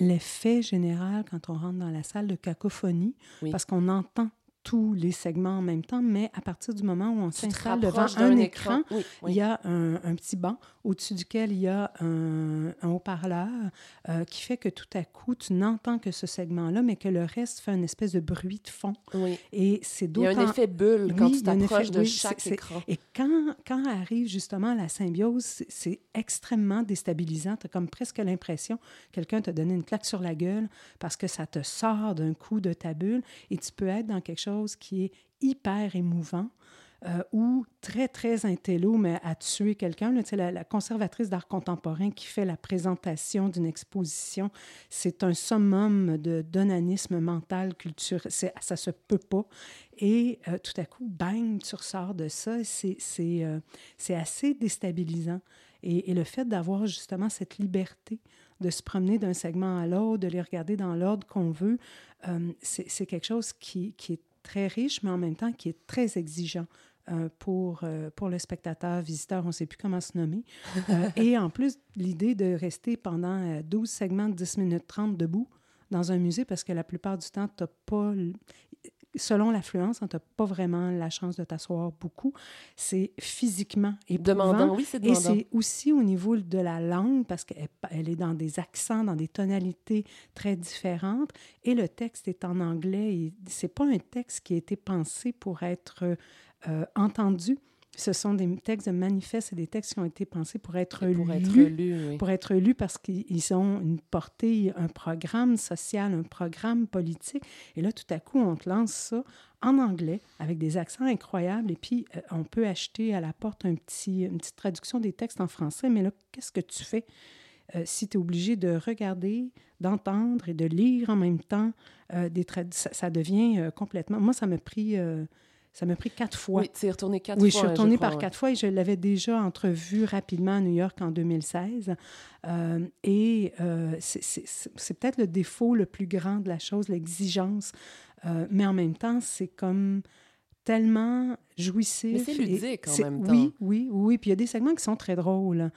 Speaker 5: l'effet général quand on rentre dans la salle de cacophonie,
Speaker 1: Oui.
Speaker 5: parce qu'on entend tous les segments en même temps, mais à partir du moment où on s'installe devant un écran,
Speaker 1: Oui, oui.
Speaker 5: il y a un, un petit banc au-dessus duquel il y a un, un haut-parleur euh, qui fait que tout à coup, tu n'entends que ce segment-là, mais que le reste fait une espèce de bruit de fond.
Speaker 1: oui.
Speaker 5: Et c'est
Speaker 1: Il y a
Speaker 5: d'autant...
Speaker 1: un effet bulle quand tu t'approches de chaque écran.
Speaker 5: Et quand, quand arrive justement la symbiose, c'est- c'est extrêmement déstabilisant. Tu as comme presque l'impression que quelqu'un t'a donné une claque sur la gueule parce que ça te sort d'un coup de ta bulle et tu peux être dans quelque chose qui est hyper émouvant. euh, ou très, très intello, mais à tuer quelqu'un. La, conservatrice d'art contemporain qui fait la présentation d'une exposition, c'est un summum de d'onanisme mental, culturel. C'est- Ça se peut pas. Et euh, tout à coup, bang, tu ressors de ça. C'est euh, assez déstabilisant. Et, le fait d'avoir justement cette liberté de se promener d'un segment à l'autre, de les regarder dans l'ordre qu'on veut, euh, c'est quelque chose qui, qui est très riche, mais en même temps qui est très exigeant. euh, pour, euh, pour le spectateur, visiteur, on ne sait plus comment se nommer. Euh, et en plus, l'idée de rester pendant euh, 12 segments de 10 minutes 30 debout dans un musée, parce que la plupart du temps, tu n'as pas selon l'affluence, tu n'as pas vraiment la chance de t'asseoir beaucoup. C'est physiquement éprouvant.
Speaker 1: Demandant, oui, c'est
Speaker 5: Et
Speaker 1: demandant.
Speaker 5: c'est aussi au niveau de la langue, parce qu'elle elle est dans des accents, dans des tonalités très différentes. Et le texte est en anglais. et C'est pas un texte qui a été pensé pour être euh, entendu. Ce sont des textes de manifeste et des textes qui ont été pensés pour être
Speaker 1: pour
Speaker 5: lus
Speaker 1: être lu, oui.
Speaker 5: pour être lus parce qu'ils ont une portée, un programme social, un programme politique. Et là, tout à coup, on te lance ça en anglais avec des accents incroyables. Et puis, euh, on peut acheter à la porte un petit, une petite traduction des textes en français. Mais là, qu'est-ce que tu fais euh, si tu es obligé de regarder, d'entendre et de lire en même temps euh, des ça, ça devient euh, complètement... Moi, ça m'a pris... ça m'a pris quatre fois.
Speaker 1: Oui, tu es retourné quatre
Speaker 5: Oui,
Speaker 1: fois.
Speaker 5: je suis retournée
Speaker 1: crois,
Speaker 5: par
Speaker 1: ouais.
Speaker 5: quatre fois et je l'avais déjà entrevu rapidement à New York en 2016. Euh, et euh, c'est peut-être le défaut le plus grand de la chose, l'exigence. Euh, mais en même temps, c'est comme tellement jouissif.
Speaker 1: Mais c'est
Speaker 5: et
Speaker 1: ludique en
Speaker 5: c'est-
Speaker 1: même temps.
Speaker 5: Oui, oui, oui. Puis il y a des segments qui sont très drôles,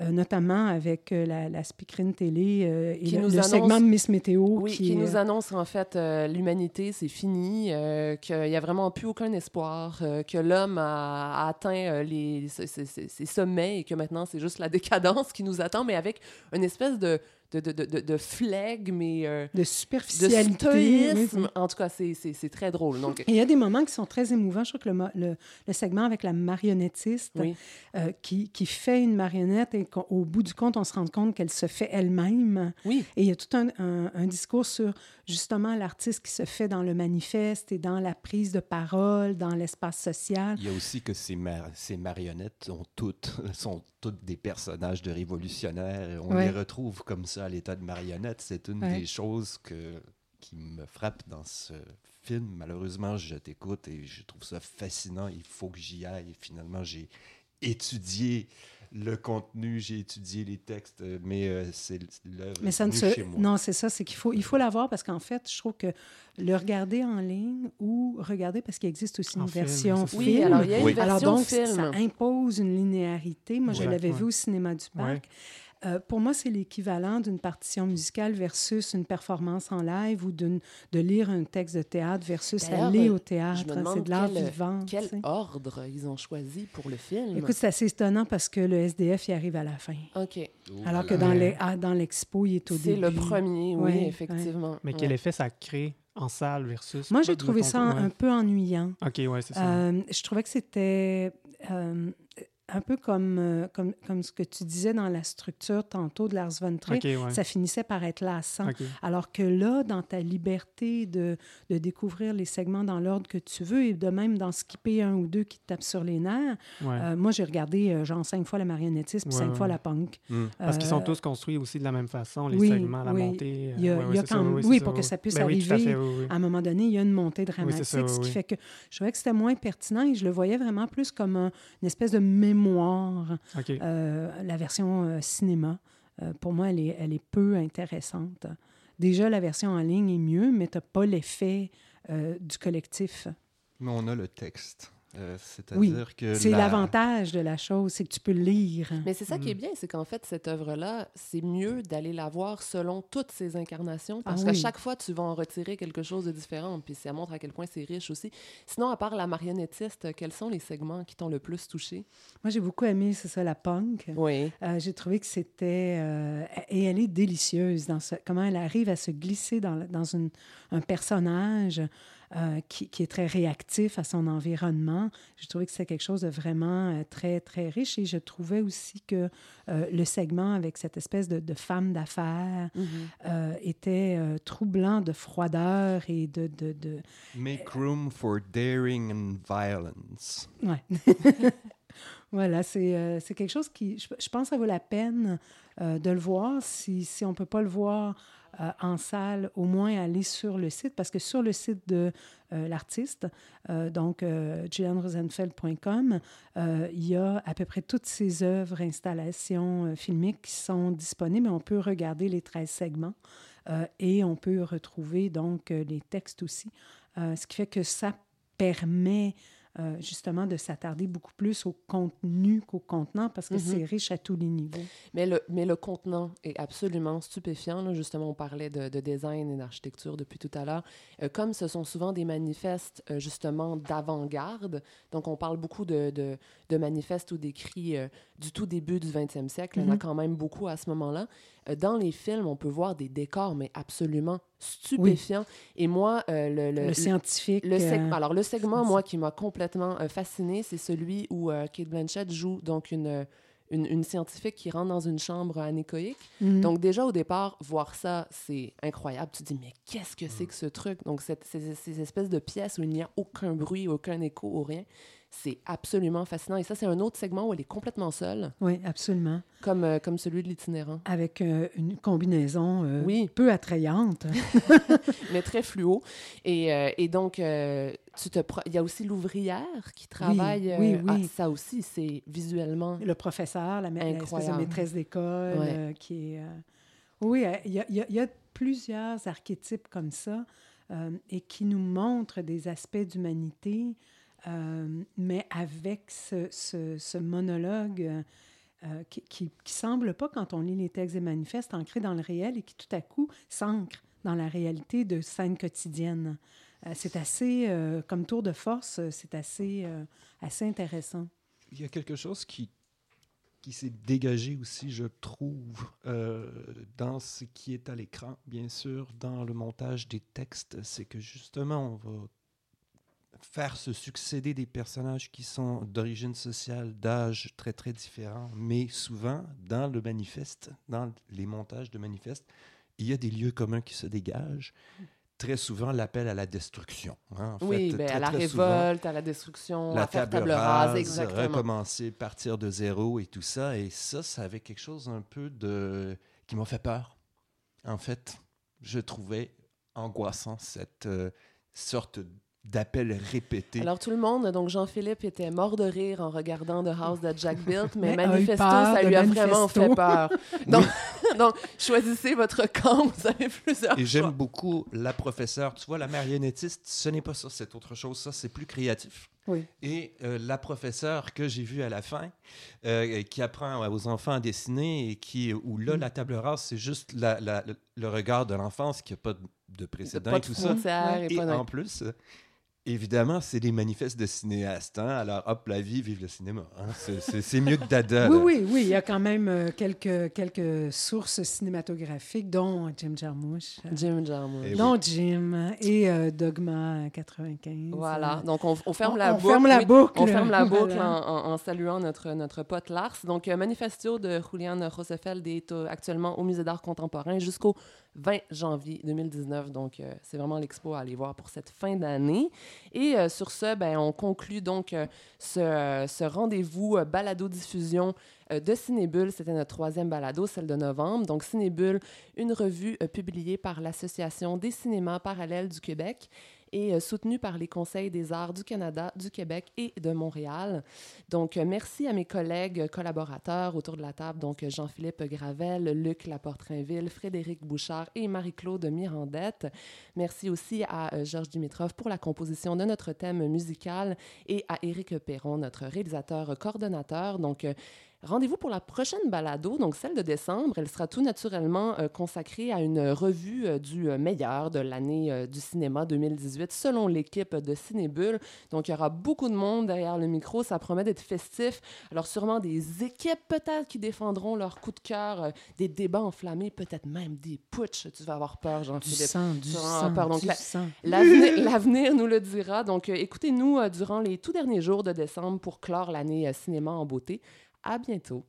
Speaker 5: euh, notamment avec euh, la, la speakerine télé euh, et
Speaker 1: Qui
Speaker 5: le,
Speaker 1: nous
Speaker 5: le
Speaker 1: annonce-
Speaker 5: segment de Miss Météo.
Speaker 1: Oui,
Speaker 5: qui,
Speaker 1: nous annonce en fait euh, l'humanité, c'est fini, qu'il n'y a vraiment plus aucun espoir, que l'homme a, a atteint les, ses, ses- ses- ses sommets et que maintenant c'est juste la décadence qui nous attend, mais avec une espèce de, de, de, de, de- flegme et euh,
Speaker 5: de
Speaker 1: de
Speaker 5: superficialité. oui.
Speaker 1: En tout cas, c'est- c'est c'est très drôle. Donc,
Speaker 5: Et il y a des moments qui sont très émouvants. Je trouve que le, mo- le, le segment avec la marionnettiste
Speaker 1: oui.
Speaker 5: euh, qui, qui fait une marionnette et qu'au bout du compte, on se rend compte qu'elle se fait elle-même.
Speaker 1: Oui.
Speaker 5: Et il y a tout un, un- un discours sur justement l'artiste qui se fait dans le manifeste et dans la prise de parole, dans l'espace social.
Speaker 2: Il y a aussi que ces, mar- ces marionnettes ont toutes, sont toutes des personnages de révolutionnaires. et On
Speaker 5: Ouais.
Speaker 2: les retrouve comme ça à l'état de marionnettes. C'est une
Speaker 5: Ouais.
Speaker 2: des choses que, qui me frappe dans ce film. Malheureusement, je t'écoute et je trouve ça fascinant. Il faut que j'y aille. Finalement, j'ai étudié le contenu, j'ai étudié les textes, euh, mais euh, c'est l'œuvre
Speaker 5: Mais ça ne se...
Speaker 2: chez moi.
Speaker 5: Non, c'est ça, c'est qu'il faut, il faut l'avoir parce qu'en fait, je trouve que le regarder en ligne ou regarder parce qu'il existe aussi une version film.
Speaker 1: Oui, alors il y a une
Speaker 2: Oui.
Speaker 1: version
Speaker 5: Alors donc,
Speaker 1: film.
Speaker 5: ça impose une linéarité. Moi, je l'avais
Speaker 4: ouais.
Speaker 5: vu au cinéma du Parc. Euh, pour moi, c'est l'équivalent d'une partition musicale versus une performance en live ou de lire un texte de théâtre versus aller
Speaker 1: euh,
Speaker 5: au théâtre. C'est de l'art
Speaker 1: quel-
Speaker 5: vivant.
Speaker 1: Quel
Speaker 5: tu sais.
Speaker 1: ordre ils ont choisi pour le film?
Speaker 5: Écoute, c'est assez étonnant parce que le SDF y arrive à la fin.
Speaker 1: OK.
Speaker 2: Oh
Speaker 5: Alors que
Speaker 2: là.
Speaker 5: dans, ah, dans l'expo, il est au
Speaker 1: C'est
Speaker 5: début.
Speaker 1: le premier, oui,
Speaker 5: Ouais,
Speaker 1: effectivement.
Speaker 4: Mais
Speaker 1: Ouais.
Speaker 4: quel effet ça crée en salle versus.
Speaker 5: Moi, j'ai trouvé ça un, un peu ennuyant.
Speaker 4: Ok, ouais, c'est ça.
Speaker 5: Euh, je trouvais que c'était euh, un peu comme, euh, comme, comme ce que tu disais dans la structure tantôt de Lars von Trier.
Speaker 4: ok, ouais.
Speaker 5: Ça finissait par être lassant. Alors que là, dans ta liberté de, de découvrir les segments dans l'ordre que tu veux et de même d'en skipper un ou deux qui te tapent sur les nerfs,
Speaker 4: Ouais.
Speaker 5: euh, moi, j'ai regardé euh, genre cinq fois la marionnettiste puis
Speaker 4: Ouais,
Speaker 5: cinq
Speaker 4: ouais.
Speaker 5: fois la punk.
Speaker 2: Hmm.
Speaker 4: Parce qu'ils sont tous construits aussi de la même façon, les
Speaker 5: oui,
Speaker 4: segments, la
Speaker 5: oui.
Speaker 4: montée.
Speaker 5: Il y a-
Speaker 4: ouais,
Speaker 5: il
Speaker 4: ouais,
Speaker 5: y a
Speaker 4: c'est ça,
Speaker 5: quand-
Speaker 4: oui,
Speaker 5: pour
Speaker 4: ça,
Speaker 5: que ça puisse
Speaker 4: Ben oui, tout à
Speaker 5: arriver
Speaker 4: fait, oui, oui.
Speaker 5: À un moment donné, il y a une montée dramatique,
Speaker 4: ça, oui,
Speaker 5: ce qui fait que je trouvais que c'était moins pertinent et je le voyais vraiment plus comme un- une espèce de mémoire. Euh, la version euh, cinéma, euh, pour moi, elle est, elle est peu intéressante. Déjà, la version en ligne est mieux, mais tu n'as pas l'effet euh, du collectif.
Speaker 2: Mais on a le texte. Euh, C'est-à-dire que.
Speaker 5: C'est
Speaker 2: la-
Speaker 5: l'avantage de la chose, c'est que tu peux le lire.
Speaker 1: Mais c'est ça qui est
Speaker 4: Mm.
Speaker 1: bien, c'est qu'en fait, cette œuvre-là, c'est mieux d'aller la voir selon toutes ses incarnations, parce
Speaker 5: Ah
Speaker 1: qu'à
Speaker 5: oui.
Speaker 1: chaque fois, tu vas en retirer quelque chose de différent, puis ça montre à quel point c'est riche aussi. Sinon, à part la marionnettiste, quels sont les segments qui t'ont le plus touché?
Speaker 5: Moi, j'ai beaucoup aimé, c'est ça, la punk.
Speaker 1: Oui.
Speaker 5: Euh, j'ai trouvé que c'était... euh, et elle est délicieuse dans ce, comment elle arrive à se glisser dans, dans une, un personnage euh, qui, qui est très réactif à son environnement. J'ai trouvé que c'est quelque chose de vraiment euh, très, très riche. Et je trouvais aussi que euh, le segment avec cette espèce de, de femme d'affaires
Speaker 1: Mhm.
Speaker 5: euh, était euh, troublant de froideur et de... de, de...
Speaker 2: Make room for daring and violence.
Speaker 5: Ouais. voilà, c'est euh, c'est quelque chose qui, je, je pense, que ça vaut la peine euh, de le voir. Si, si on ne peut pas le voir euh, en salle, au moins aller sur le site, parce que sur le site de euh, l'artiste, euh, donc julianrosenfeld.com, il y a à peu près toutes ses œuvres, installations filmiques qui sont disponibles. On peut regarder les 13 segments et on peut retrouver donc les textes aussi, ce qui fait que ça permet euh, justement de s'attarder beaucoup plus au contenu qu'au contenant parce que
Speaker 1: Mhm.
Speaker 5: c'est riche à tous les niveaux.
Speaker 1: Mais le, mais le contenant est absolument stupéfiant. là. Justement, on parlait de, de design et d'architecture depuis tout à l'heure. Euh, comme ce sont souvent des manifestes, euh, justement, d'avant-garde, donc on parle beaucoup de, de, de manifestes ou d'écrits du tout début du 20e siècle. Il y en a
Speaker 5: Mhm.
Speaker 1: quand même beaucoup à ce moment-là. Euh, dans les films, on peut voir des décors, mais absolument stupéfiants. Et moi, euh, le, le,
Speaker 5: Le, scientifique.
Speaker 1: le
Speaker 5: euh,
Speaker 1: Alors, le segment, moi, qui m'a complètement euh, fasciné, c'est celui où Kate Blanchett joue donc une, une, une scientifique qui rentre dans une chambre anéchoïque.
Speaker 5: mhm.
Speaker 1: Donc, déjà, au départ, voir ça, c'est incroyable. Tu te dis, mais qu'est-ce que c'est que ce truc? Donc, cette- ces, ces espèces de pièces où il n'y a aucun bruit, aucun écho, ou rien, c'est absolument fascinant. Et ça, c'est un autre segment où elle est complètement seule,
Speaker 5: Oui, absolument.
Speaker 1: comme, euh, comme celui de l'itinérant,
Speaker 5: Avec euh, une combinaison euh,
Speaker 1: Oui.
Speaker 5: peu attrayante.
Speaker 1: mais très fluo. Et, et donc, tu te pro- il y a aussi l'ouvrière qui travaille.
Speaker 5: oui, oui.
Speaker 1: ah, ça aussi, c'est visuellement
Speaker 5: Le professeur, la, ma- maîtresse d'école
Speaker 1: Ouais.
Speaker 5: qui est... Oui, il y, a, il y a- il y a plusieurs archétypes comme ça et qui nous montrent des aspects d'humanité, euh, mais avec ce, monologue euh, qui, qui, semble pas, quand on lit les textes et manifestes, ancré dans le réel et qui tout à coup s'ancre dans la réalité de scènes quotidiennes. Euh, c'est assez, comme tour de force, c'est assez, assez intéressant.
Speaker 2: Il y a quelque chose qui, qui s'est dégagé aussi, je trouve, dans ce qui est à l'écran, bien sûr, dans le montage des textes, c'est que justement, on va faire se succéder des personnages qui sont d'origine sociale, d'âge très très différents, mais souvent, dans le manifeste, dans les montages de manifeste, il y a des lieux communs qui se dégagent. Très souvent, l'appel à la destruction. hein, en
Speaker 1: Oui,
Speaker 2: fait,
Speaker 1: ben,
Speaker 2: très,
Speaker 1: à la
Speaker 2: très souvent
Speaker 1: révolte, à la destruction,
Speaker 2: la
Speaker 1: à
Speaker 2: table,
Speaker 1: table rase, exactement.
Speaker 2: recommencer, partir de zéro et tout ça. Et ça, ça avait quelque chose un peu de... qui m'a fait peur. En fait, je trouvais angoissant cette euh, sorte d'appel répété.
Speaker 1: Alors tout le monde, donc Jean-Philippe était mort de rire en regardant The House that Jack built, mais,
Speaker 5: Mais
Speaker 1: Manifesto, ça lui a
Speaker 5: Manifesto.
Speaker 1: vraiment fait peur. Donc, donc, choisissez votre camp, vous avez plusieurs
Speaker 2: Et j'aime beaucoup la professeure. Tu vois, la marionnettiste, ce n'est pas ça, c'est autre chose. Ça, c'est plus créatif.
Speaker 5: Oui.
Speaker 2: Et euh, la professeure que j'ai vue à la fin, euh, qui apprend aux enfants à dessiner et qui, où là,
Speaker 5: Mm.
Speaker 2: la table rase, c'est juste la- la- le, regard de l'enfance qui n'a pas de, de précédent et tout ça.
Speaker 1: et
Speaker 2: Et
Speaker 1: pas
Speaker 2: en plus, euh, évidemment, c'est des manifestes de cinéastes. hein. Alors, hop, la vie, vive le cinéma. hein. C'est- mieux que Dada.
Speaker 5: Oui, oui, oui. Il y a quand même euh, quelques, quelques sources cinématographiques, dont Jim Jarmusch,
Speaker 1: Jim Jarmusch.
Speaker 2: Eh oui.
Speaker 5: dont Jim et euh, Dogma 95.
Speaker 1: Voilà, donc on, on ferme
Speaker 5: on-
Speaker 1: la
Speaker 5: on
Speaker 1: boucle.
Speaker 5: ferme la
Speaker 1: oui.
Speaker 5: boucle.
Speaker 1: On ferme la boucle
Speaker 5: Voilà.
Speaker 1: en, en- en saluant notre, notre pote Lars. Donc, euh, Manifesto de Julian Roosevelt est actuellement au Musée d'art contemporain jusqu'au 20 janvier 2019. Donc, euh, c'est vraiment l'expo à aller voir pour cette fin d'année. Et euh, sur ce, ben, on conclut donc euh, ce, euh, ce rendez-vous balado-diffusion de Cinébule. C'était notre troisième balado, celle de novembre. Donc, Cinébule, une revue publiée par l'Association des cinémas parallèles du Québec. Et euh, soutenu par les conseils des arts du Canada, du Québec et de Montréal. Donc, euh, merci à mes collègues collaborateurs autour de la table, donc Jean-Philippe Gravel, Luc Laportrainville, Frédéric Bouchard et Marie-Claude Mirandette. Merci aussi à euh, Georges Dimitrov pour la composition de notre thème musical et à Éric Perron, notre réalisateur coordonnateur. Donc, Rendez-vous pour la prochaine balado, donc celle de décembre. Elle sera tout naturellement euh, consacrée à une revue euh, du euh, meilleur de l'année du cinéma 2018 selon l'équipe de Cinébule. Donc il y aura beaucoup de monde derrière le micro. Ça promet d'être festif. Alors sûrement des équipes peut-être qui défendront leur coup de cœur, des débats enflammés, peut-être même des putsch. Tu vas avoir peur, Jean-Philippe.
Speaker 5: Du sang, du sang, peur. Donc,
Speaker 1: L'avenir nous le dira. Donc écoutez-nous durant les tout derniers jours de décembre pour clore l'année cinéma en beauté. À bientôt.